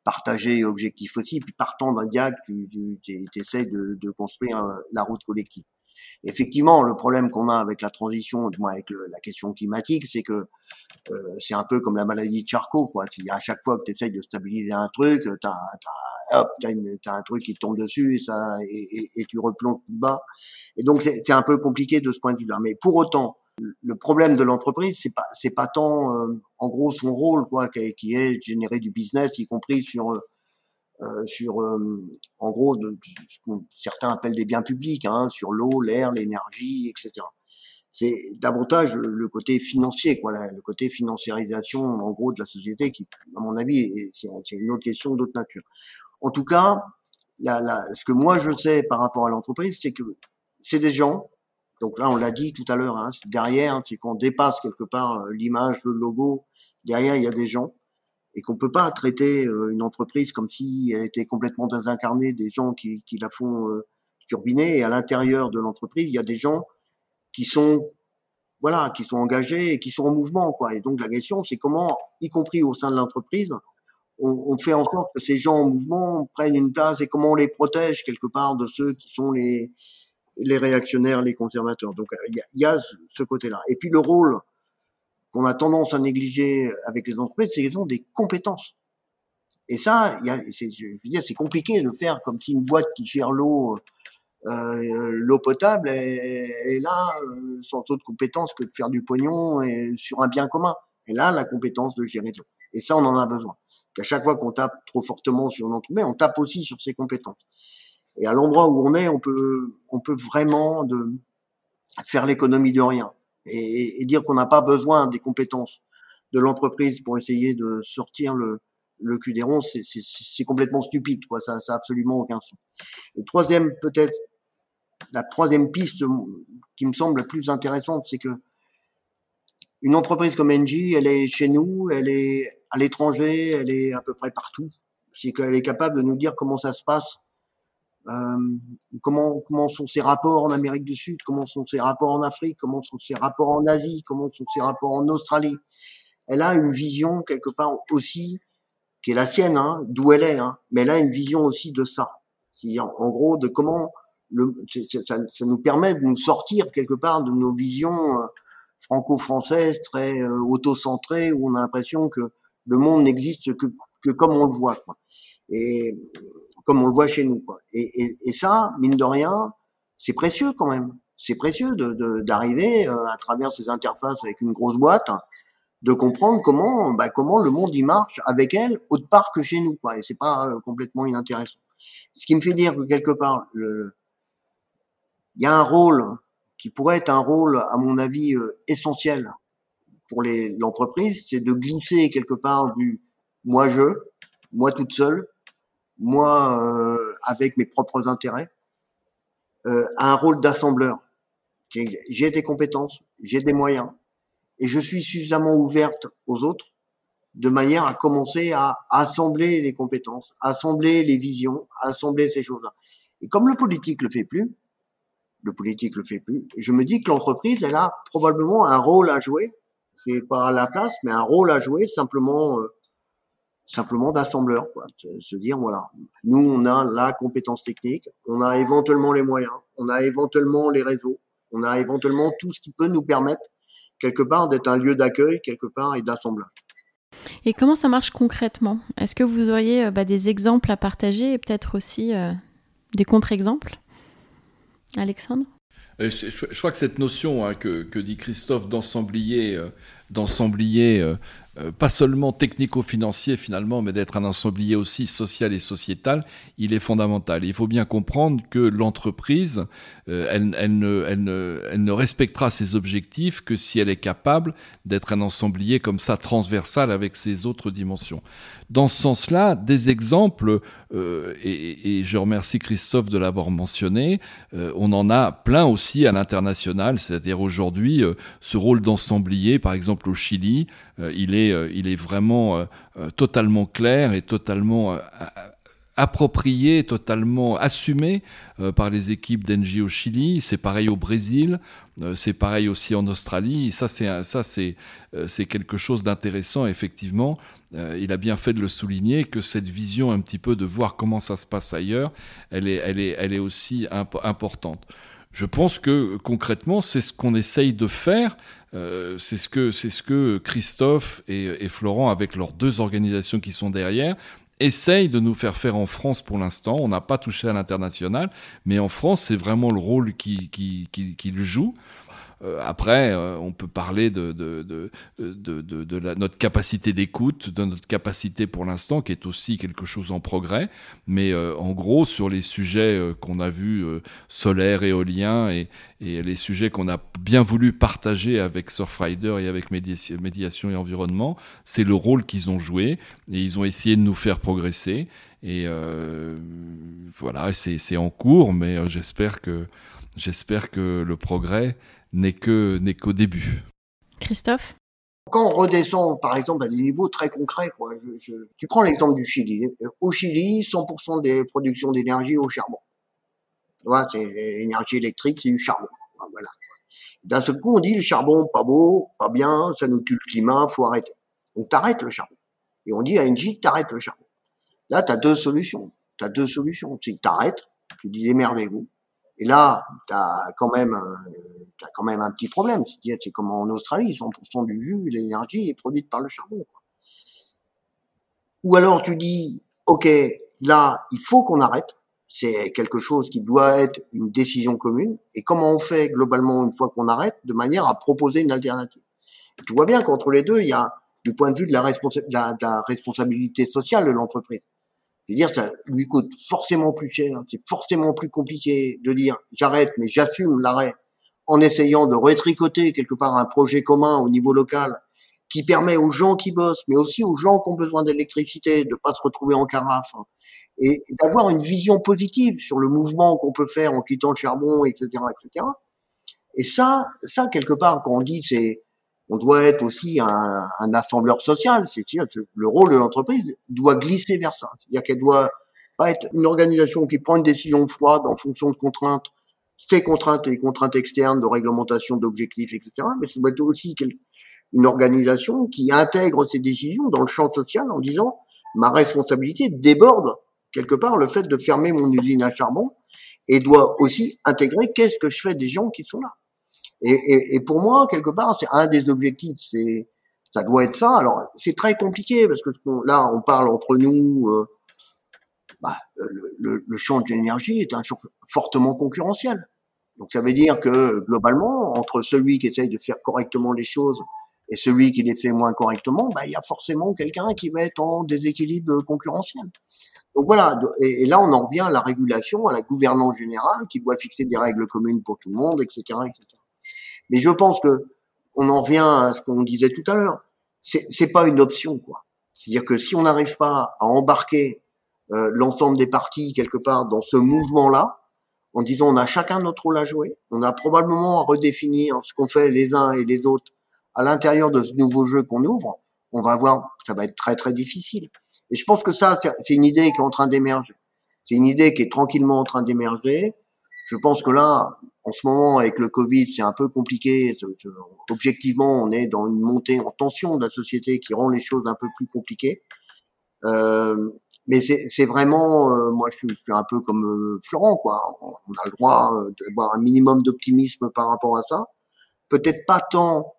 partagé et objectif aussi. Puis partant d'un diag, tu, tu, tu essaies de, de construire euh, la route collective. Effectivement, le problème qu'on a avec la transition, du moins avec la question climatique, c'est que euh, c'est un peu comme la maladie de Charcot, quoi. À chaque fois que tu essayes de stabiliser un truc, t'as as, as, un truc qui tombe dessus et ça et, et, tu replonges plus bas. Et donc c'est un peu compliqué de ce point de vue-là. Mais pour autant, le problème de l'entreprise, c'est pas c'est pas tant euh, en gros son rôle quoi qui, est de générer du business, y compris sur euh, sur, euh, en gros, de, ce que certains appellent des biens publics, hein, sur l'eau, l'air, l'énergie, etc. C'est davantage le côté financier, quoi, le côté financiarisation, en gros, de la société, qui, à mon avis, c'est une autre question d'autre nature. En tout cas, la, la, ce que moi je sais par rapport à l'entreprise, c'est que c'est des gens. Donc là, on l'a dit tout à l'heure, hein, derrière, c'est qu'on dépasse quelque part euh, l'image, le logo. Derrière, il y a des gens et qu'on peut pas traiter euh, une entreprise comme si elle était complètement désincarnée des gens qui, qui la font euh, turbiner. Et à l'intérieur de l'entreprise, il y a des gens qui sont voilà, qui sont engagés et qui sont en mouvement, quoi. Et donc la question, c'est comment, y compris au sein de l'entreprise, on, on, fait en sorte que ces gens en mouvement prennent une place et comment on les protège quelque part de ceux qui sont les les réactionnaires, les conservateurs. Donc il y a, y a ce côté-là. Et puis le rôle qu'on a tendance à négliger avec les entreprises, c'est qu'ils ont des compétences. Et ça, y a, c'est, je veux dire, c'est compliqué de faire comme si une boîte qui gère l'eau euh, l'eau potable est, là euh, sans autre compétence que de faire du pognon et sur un bien commun. Elle a la compétence de gérer l'eau. Et ça, on en a besoin. Qu'à chaque fois qu'on tape trop fortement sur une entreprise, on tape aussi sur ses compétences. Et à l'endroit où on est, on peut, on peut vraiment de faire l'économie de rien et, dire qu'on n'a pas besoin des compétences de l'entreprise pour essayer de sortir le, cul des ronds, c'est complètement stupide, quoi. Ça, ça a absolument aucun sens. Le troisième, peut-être, la troisième piste qui me semble la plus intéressante, c'est que une entreprise comme Engie, elle est chez nous, elle est à l'étranger, elle est à peu près partout. C'est qu'elle est capable de nous dire comment ça se passe, comment comment sont ses rapports en Amérique du Sud, comment sont ses rapports en Afrique, comment sont ses rapports en Asie, comment sont ses rapports en Australie? Elle a une vision quelque part aussi qui est la sienne, hein, d'où elle est, hein, mais elle a une vision aussi de ça. En, en gros, de comment le, ça, ça, nous permet de nous sortir quelque part de nos visions euh, franco-françaises très euh, auto-centrées où on a l'impression que le monde n'existe que, que comme on le voit, quoi. et comme on le voit chez nous. Quoi. Et, et, et ça, mine de rien, c'est précieux quand même. C'est précieux de d'arriver euh, à travers ces interfaces avec une grosse boîte de comprendre comment bah, comment le monde y marche avec elle autre part que chez nous quoi et c'est pas euh, complètement inintéressant ce qui me fait dire que quelque part il y a un rôle qui pourrait être un rôle à mon avis euh, essentiel pour l'entreprise c'est de glisser quelque part du moi je moi toute seule moi euh, avec mes propres intérêts à un rôle d'assembleur j'ai des compétences j'ai des moyens et je suis suffisamment ouverte aux autres de manière à commencer à assembler les compétences, assembler les visions, assembler ces choses-là. Et comme le politique le fait plus, le politique le fait plus, je me dis que l'entreprise, elle a probablement un rôle à jouer, c'est pas à la place, mais un rôle à jouer simplement, euh, simplement d'assembleur, quoi. Se dire voilà, nous on a la compétence technique, on a éventuellement les moyens, on a éventuellement les réseaux, on a éventuellement tout ce qui peut nous permettre quelque part d'être un lieu d'accueil, quelque part, et d'assemblage. Et comment ça marche concrètement? Est-ce que vous auriez euh, bah, des exemples à partager et peut-être aussi euh, des contre-exemples? Alexandre? Je, crois que cette notion hein, que, dit Christophe d'ensemblier, euh, d'ensemblier euh, pas seulement technico-financier finalement, mais d'être un ensemblier aussi social et sociétal, il est fondamental. Il faut bien comprendre que l'entreprise, euh, elle, ne, respectera ses objectifs que si elle est capable d'être un ensemblier comme ça transversal avec ses autres dimensions. Dans ce sens-là, des exemples, euh, et, et, je remercie Christophe de l'avoir mentionné, on en a plein aussi à l'international, c'est-à-dire aujourd'hui, ce rôle d'ensemblier, par exemple au Chili, il est euh, il est vraiment euh, euh, totalement clair et totalement approprié, totalement assumé par les équipes d'Engie au Chili. C'est pareil au Brésil, c'est pareil aussi en Australie. Ça, c'est quelque chose d'intéressant. Effectivement, il a bien fait de le souligner que cette vision un petit peu de voir comment ça se passe ailleurs, elle est aussi importante. Je pense que concrètement, c'est ce qu'on essaye de faire. Euh, c'est ce que c'est ce que Christophe et, Florent, avec leurs deux organisations qui sont derrière, essayent de nous faire faire en France pour l'instant. On n'a pas touché à l'international, mais en France, c'est vraiment le rôle qu'ils qui, qui, qui jouent. Euh, après, euh, on peut parler de, de, de, de la, notre capacité d'écoute, de notre capacité pour l'instant, qui est aussi quelque chose en progrès. Mais euh, en gros, sur les sujets qu'on a vus, solaire, éolien, et, et les sujets qu'on a bien voulu partager avec Surfrider et avec médiation et environnement, c'est le rôle qu'ils ont joué. Et ils ont essayé de nous faire progresser. Et euh, voilà, c'est en cours, mais j'espère que, j'espère que le progrès n'est que n'est qu'au début. Christophe? Quand on redescend, par exemple, à des niveaux très concrets, quoi, tu prends l'exemple du Chili. Au Chili, 100% des productions d'énergie au charbon. Voilà, c'est l'énergie électrique, c'est du charbon. Voilà. D'un seul coup, on dit le charbon, pas beau, pas bien, ça nous tue le climat, faut arrêter. Donc t'arrêtes le charbon. Et on dit à Engie, t'arrêtes le charbon. Là, t'as deux solutions. T'as deux solutions. C'est que t'arrêtes, tu dis démerdez-vous. Et là, t'as quand même tu as quand même un petit problème. C'est comme en Australie, 100% du jus, l'énergie est produite par le charbon. Ou alors tu dis, ok, là, il faut qu'on arrête. c'est quelque chose qui doit être une décision commune. Et comment on fait globalement une fois qu'on arrête, de manière à proposer une alternative? tu vois bien qu'entre les deux, il y a du point de vue de la responsabilité sociale de l'entreprise. Je veux dire, ça lui coûte forcément plus cher, c'est forcément plus compliqué de dire j'arrête, mais j'assume l'arrêt en essayant de retricoter quelque part un projet commun au niveau local qui permet aux gens qui bossent, mais aussi aux gens qui ont besoin d'électricité, de pas se retrouver en carafe, et d'avoir une vision positive sur le mouvement qu'on peut faire en quittant le charbon, etc., etc. Et ça, ça quelque part, quand on dit c'est, on doit être aussi un, un assembleur social, c'est-à-dire le rôle de l'entreprise doit glisser vers ça, c'est-à-dire qu'elle doit pas être une organisation qui prend une décision froide en fonction de contraintes, ces contraintes et les contraintes externes de réglementation, d'objectifs, etc. Mais ça doit être aussi une organisation qui intègre ces décisions dans le champ social en disant ma responsabilité déborde quelque part le fait de fermer mon usine à charbon et doit aussi intégrer qu'est-ce que je fais des gens qui sont là. Et, et, et pour moi, quelque part, c'est un des objectifs, c'est ça doit être ça. Alors c'est très compliqué parce que là, on parle entre nous. Euh, bah, le, le, le, champ de l'énergie est un champ fortement concurrentiel. Donc ça veut dire que globalement, entre celui qui essaye de faire correctement les choses et celui qui les fait moins correctement, bah, il y a forcément quelqu'un qui va être en déséquilibre concurrentiel. Donc voilà, et, là on en revient à la régulation, à la gouvernance générale qui doit fixer des règles communes pour tout le monde, etc., etc. Mais je pense que on en revient à ce qu'on disait tout à l'heure. C'est, c'est pas une option, quoi. C'est-à-dire que si on n'arrive pas à embarquer euh, l'ensemble des partis quelque part dans ce mouvement-là, en disant on a chacun notre rôle à jouer, on a probablement à redéfinir ce qu'on fait les uns et les autres à l'intérieur de ce nouveau jeu qu'on ouvre, on va voir, ça va être très très difficile. Et je pense que ça, c'est une idée qui est en train d'émerger. C'est une idée qui est tranquillement en train d'émerger. Je pense que là, en ce moment, avec le Covid, c'est un peu compliqué. Objectivement, on est dans une montée en tension de la société qui rend les choses un peu plus compliquées. Euh, mais c'est vraiment, euh, moi, je suis, un peu comme euh, Florent, quoi. On, a le droit euh, d'avoir un minimum d'optimisme par rapport à ça. Peut-être pas tant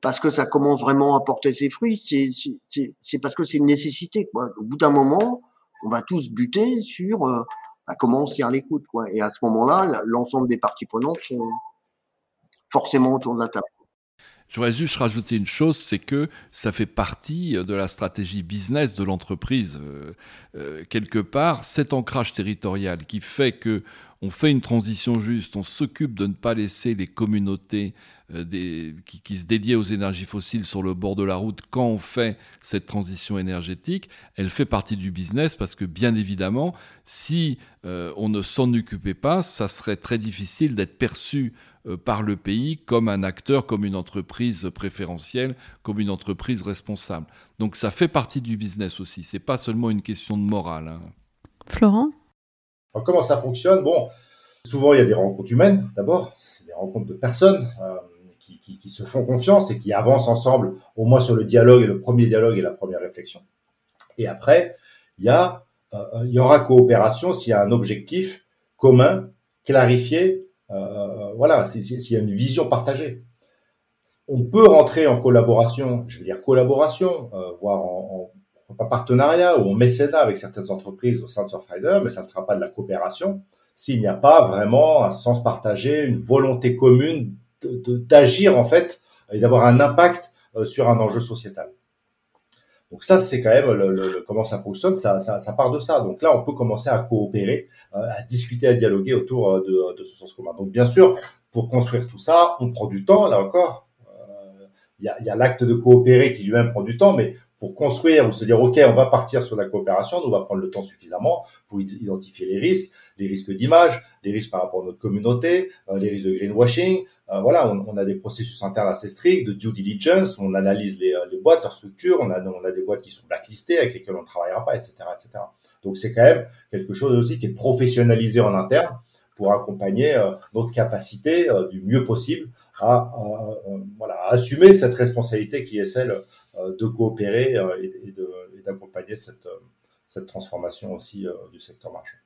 parce que ça commence vraiment à porter ses fruits, c'est parce que c'est une nécessité. Quoi. Au bout d'un moment, on va tous buter sur euh, bah, comment on se l'écoute. Quoi. Et à ce moment-là, l'ensemble des parties prenantes sont forcément autour de la table. Je voudrais juste rajouter une chose, c'est que ça fait partie de la stratégie business de l'entreprise. Euh, euh, quelque part, cet ancrage territorial qui fait que on fait une transition juste, on s'occupe de ne pas laisser les communautés euh, qui, se dédiaient aux énergies fossiles sur le bord de la route quand on fait cette transition énergétique, elle fait partie du business parce que bien évidemment, si on ne s'en occupait pas, ça serait très difficile d'être perçu par le pays comme un acteur, comme une entreprise préférentielle, comme une entreprise responsable. Donc ça fait partie du business aussi. C'est pas seulement une question de morale. Hein. Florent? Alors, comment ça fonctionne? Bon, souvent il y a des rencontres humaines d'abord, c'est des rencontres de personnes euh, qui, qui, qui, se font confiance et qui avancent ensemble, au moins sur le dialogue et le premier dialogue et la première réflexion. Et après, il y a, euh, il y aura coopération s'il y a un objectif commun, clarifié, euh, euh voilà, s'il y a une vision partagée. On peut rentrer en collaboration, je veux dire collaboration, euh, voire en, en en partenariat ou en mécénat avec certaines entreprises au sein de Surfrider, mais ça ne sera pas de la coopération s'il n'y a pas vraiment un sens partagé, une volonté commune d'agir en fait et d'avoir un impact euh, sur un enjeu sociétal. Donc ça, c'est quand même le, comment ça fonctionne, ça, ça, ça, part de ça. Donc là, on peut commencer à coopérer, euh, à discuter, à dialoguer autour euh, de, de, ce sens commun. Donc bien sûr, pour construire tout ça, on prend du temps, là encore. Il y a, a l'acte de coopérer qui lui-même prend du temps, mais pour construire ou se dire ok on va partir sur la coopération, on va prendre le temps suffisamment pour identifier les risques, les risques d'image, les risques par rapport à notre communauté, euh, les risques de greenwashing. Euh, voilà, on, a des processus internes assez stricts de due diligence, on analyse les, euh, les boîtes, leur structure, on a, on a des boîtes qui sont blacklistées avec lesquelles on ne travaillera pas, etc., etc. Donc c'est quand même quelque chose aussi qui est professionnalisé en interne pour accompagner notre capacité du mieux possible à, voilà, à assumer cette responsabilité qui est celle euh, de coopérer euh, et, d'accompagner cette, euh, cette transformation aussi du secteur marché.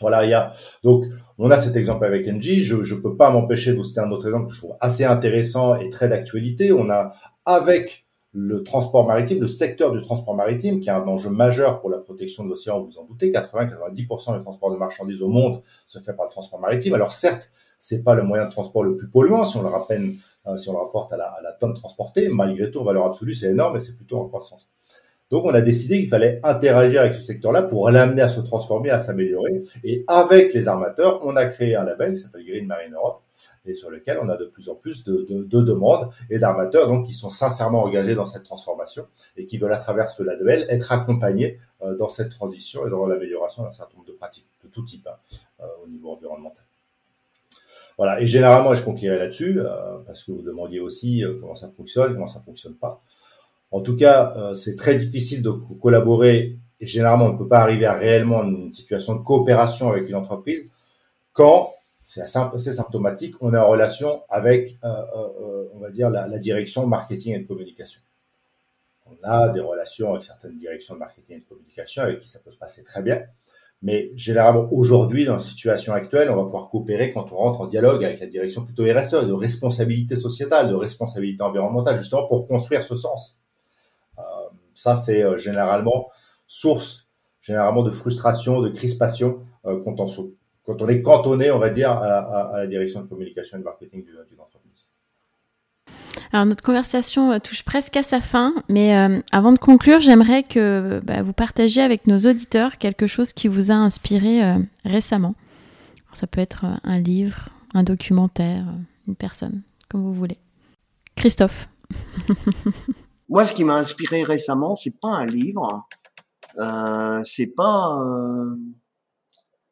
Voilà, il y a donc on a cet exemple avec Engie. Je je peux pas m'empêcher de citer un autre exemple que je trouve assez intéressant et très d'actualité. On a avec le transport maritime, le secteur du transport maritime, qui est un enjeu majeur pour la protection de l'océan, vous en doutez, 80-90% du transport de marchandises au monde se fait par le transport maritime. Alors certes, c'est pas le moyen de transport le plus polluant, si on le rappelle, euh, si on le rapporte à la, à la, tonne transportée, malgré tout, en valeur absolue, c'est énorme, mais c'est plutôt en croissance. Donc on a décidé qu'il fallait interagir avec ce secteur-là pour l'amener à se transformer, à s'améliorer. Et avec les armateurs, on a créé un label qui s'appelle Green Marine Europe, et sur lequel on a de plus en plus de, de, de demandes et d'armateurs donc qui sont sincèrement engagés dans cette transformation et qui veulent à travers ce label être accompagnés euh, dans cette transition et dans l'amélioration d'un certain nombre de pratiques de tout type hein, euh, au niveau environnemental. Voilà, et généralement, je conclurai là-dessus, euh, parce que vous demandiez aussi comment ça fonctionne, comment ça fonctionne pas. En tout cas, euh, c'est très difficile de collaborer, et généralement, on ne peut pas arriver à réellement une situation de coopération avec une entreprise quand c'est assez, symptomatique, on est en relation avec, euh, euh, on va dire, la, la, direction marketing et de communication. On a des relations avec certaines directions de marketing et de communication avec qui ça peut se passer très bien. Mais généralement, aujourd'hui, dans la situation actuelle, on va pouvoir coopérer quand on rentre en dialogue avec la direction plutôt RSE, de responsabilité sociétale, de responsabilité environnementale, justement pour construire ce sens. Ça, c'est euh, généralement source, généralement de frustration, de crispation euh, quand on, quand on est cantonné, on va dire, à, la direction de communication et de marketing d'une entreprise. Alors notre conversation euh, touche presque à sa fin, mais avant de conclure, j'aimerais que bah, vous partagiez avec nos auditeurs quelque chose qui vous a inspiré récemment. Alors, ça peut être un livre, un documentaire, une personne, comme vous voulez. Christophe. (laughs) Moi, ce qui m'a inspiré récemment, c'est pas un livre, euh, c'est pas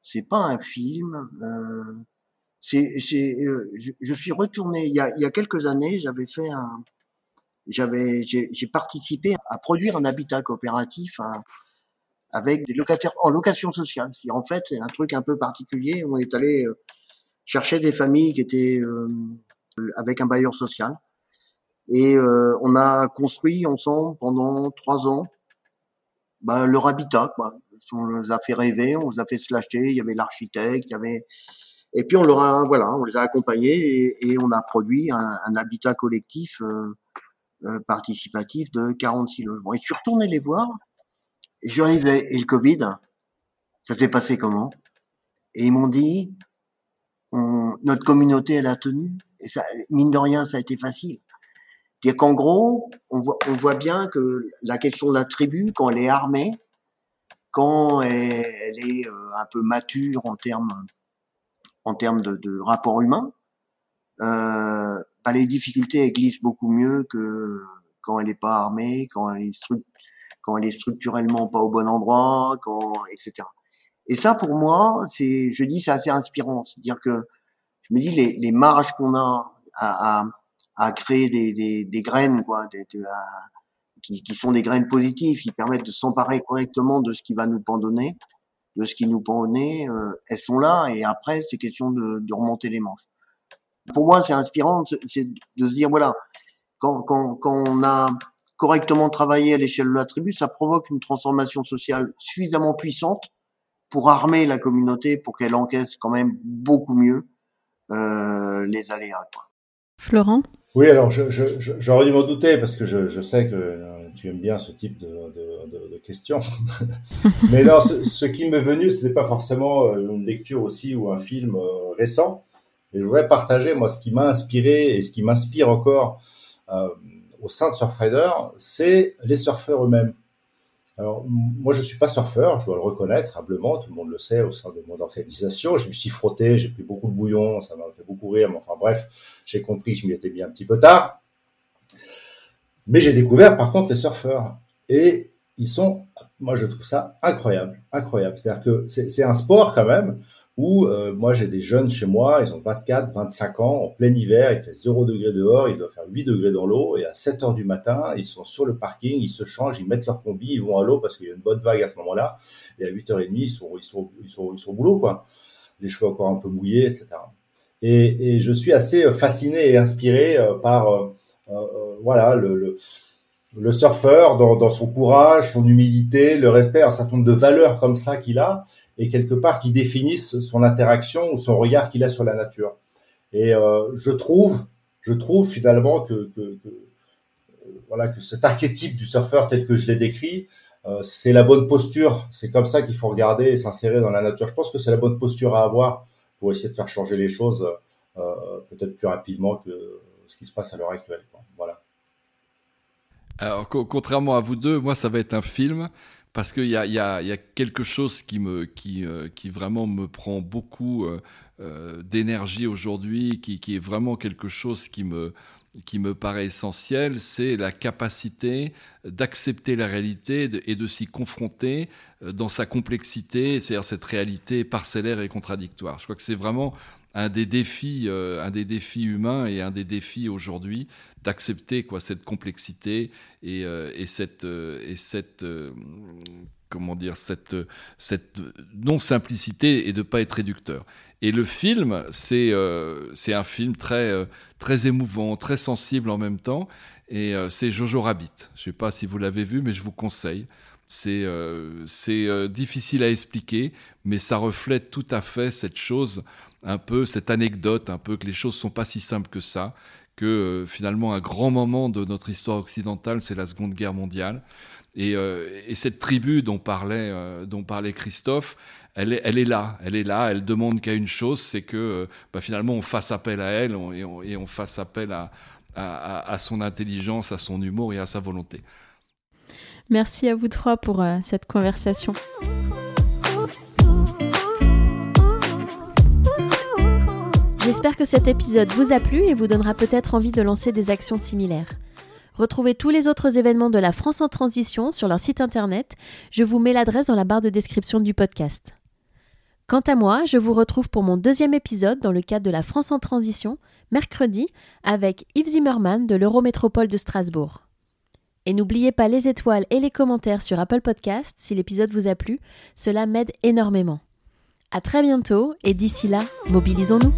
c'est pas un film. Euh, c'est, euh, je, je, suis retourné il y a, il y a quelques années. J'avais fait un, j'avais, j'ai, participé à produire un habitat coopératif à, avec des locataires en location sociale. C'est, en fait, c'est un truc un peu particulier. On est allé euh, chercher des familles qui étaient euh, avec un bailleur social et euh, on a construit ensemble pendant trois ans bah, leur habitat. Quoi on les a fait rêver, on les a fait se lâcher, il y avait l'architecte, il y avait et puis on leur a voilà, on les a accompagnés et, on a produit un, un habitat collectif euh, euh, participatif de 46 logements. Et je suis retourné les voir. Et je et le Covid, ça s'est passé comment? Et ils m'ont dit, on, notre communauté elle a tenu. Et ça, mine de rien, ça a été facile. C'est-à-dire qu'en gros, on voit, on voit bien que la question de la tribu, quand elle est armée, quand elle, elle est euh, un peu mature en termes en termes de, de rapport humain, euh, bah les difficultés elles glissent beaucoup mieux que quand elle n'est pas armée, quand elle est quand elle est structurellement pas au bon endroit, quand etc. Et ça pour moi, c'est, je dis, c'est assez inspirant. C'est-à-dire que je me dis les, les marges qu'on a à, à, à, créer des, des, des graines, quoi, des, de, à, qui, qui, sont des graines positives, qui permettent de s'emparer correctement de ce qui va nous pendonner, de ce qui nous pend au nez, euh, elles sont là et après c'est question de, de, remonter les manches. Pour moi c'est inspirant, c'est de se dire voilà, quand, quand, quand on a correctement travaillé à l'échelle de la tribu, ça provoque une transformation sociale suffisamment puissante pour armer la communauté, pour qu'elle encaisse quand même beaucoup mieux euh, les aléas. Quoi. Florent? Oui, alors j'aurais dû m'en douter parce que je, sais que euh, tu aimes bien ce type de, questions. (laughs) Mais non, ce, qui m'est venu, ce n'est pas forcément euh, une lecture aussi ou un film euh, récent. Et je voudrais partager, moi, ce qui m'a inspiré et ce qui m'inspire encore au sein de Surfrider, c'est les surfeurs eux-mêmes. Alors, moi, je suis pas surfeur, je dois le reconnaître humblement, tout le monde le sait au sein de mon organisation. Je me suis frotté, j'ai pris beaucoup de bouillon, ça m'a fait beaucoup rire, mais enfin bref, j'ai compris je m'y étais mis un petit peu tard. Mais j'ai découvert par contre les surfeurs. Et ils sont, moi je trouve ça incroyable, incroyable. C'est-à-dire que c'est un sport quand même où euh, moi j'ai des jeunes chez moi, ils ont 24, 25 ans, en plein hiver, il fait 0 degré dehors, il doit faire 8 degrés dans l'eau, et à 7 heures du matin, ils sont sur le parking, ils se changent, ils mettent leur combi, ils vont à l'eau parce qu'il y a une bonne vague à ce moment-là, et à 8h30, ils sont, ils sont, ils sont, ils sont au boulot, quoi. Les cheveux encore un peu mouillés, etc. Et, et je suis assez fasciné et inspiré euh, par, euh, euh, voilà, le, le le surfeur dans, dans, son courage, son humilité, le respect, un certain nombre de valeurs comme ça qu'il a, et quelque part qui définissent son interaction ou son regard qu'il a sur la nature. Et euh, je trouve, je trouve finalement que, que, que voilà que cet archétype du surfeur tel que je l'ai décrit, euh, c'est la bonne posture. C'est comme ça qu'il faut regarder et s'insérer dans la nature. Je pense que c'est la bonne posture à avoir pour essayer de faire changer les choses euh, peut-être plus rapidement que ce qui se passe à l'heure actuelle. Voilà. Alors, contrairement à vous deux, moi, ça va être un film parce qu'il y a, y, a, quelque chose qui, me, qui, euh, qui vraiment me prend beaucoup euh, d'énergie aujourd'hui, qui, qui, est vraiment quelque chose qui me, qui me paraît essentiel, c'est la capacité d'accepter la réalité et de s'y confronter dans sa complexité, c'est-à-dire cette réalité parcellaire et contradictoire. Je crois que c'est vraiment un des défis, un des défis humains et un des défis aujourd'hui d'accepter quoi cette complexité et, euh, et cette euh, et cette euh, comment dire cette cette non simplicité et de pas être réducteur. Et le film, c'est c'est un film très très émouvant, très sensible en même temps. Et c'est Jojo Rabbit. Je sais pas si vous l'avez vu, mais je vous conseille. C'est c'est difficile à expliquer, mais ça reflète tout à fait cette chose, un peu cette anecdote, un peu que les choses sont pas si simples que ça que euh, finalement un grand moment de notre histoire occidentale, c'est la Seconde Guerre mondiale. Et, euh, cette tribu dont parlait, euh, dont parlait Christophe, elle est, là, elle est là, elle demande qu'à une chose, c'est que bah, finalement on fasse appel à elle et, on, fasse appel à, à, son intelligence, à son humour et à sa volonté. Merci à vous trois pour cette conversation. J'espère que cet épisode vous a plu et vous donnera peut-être envie de lancer des actions similaires. Retrouvez tous les autres événements de la France en transition sur leur site internet. Je vous mets l'adresse dans la barre de description du podcast. Quant à moi, je vous retrouve pour mon deuxième épisode dans le cadre de la France en transition, mercredi, avec Yves Zimmermann de l'Eurométropole de Strasbourg. Et n'oubliez pas les étoiles et les commentaires sur Apple Podcast si l'épisode vous a plu, cela m'aide énormément. À très bientôt et d'ici là, mobilisons-nous.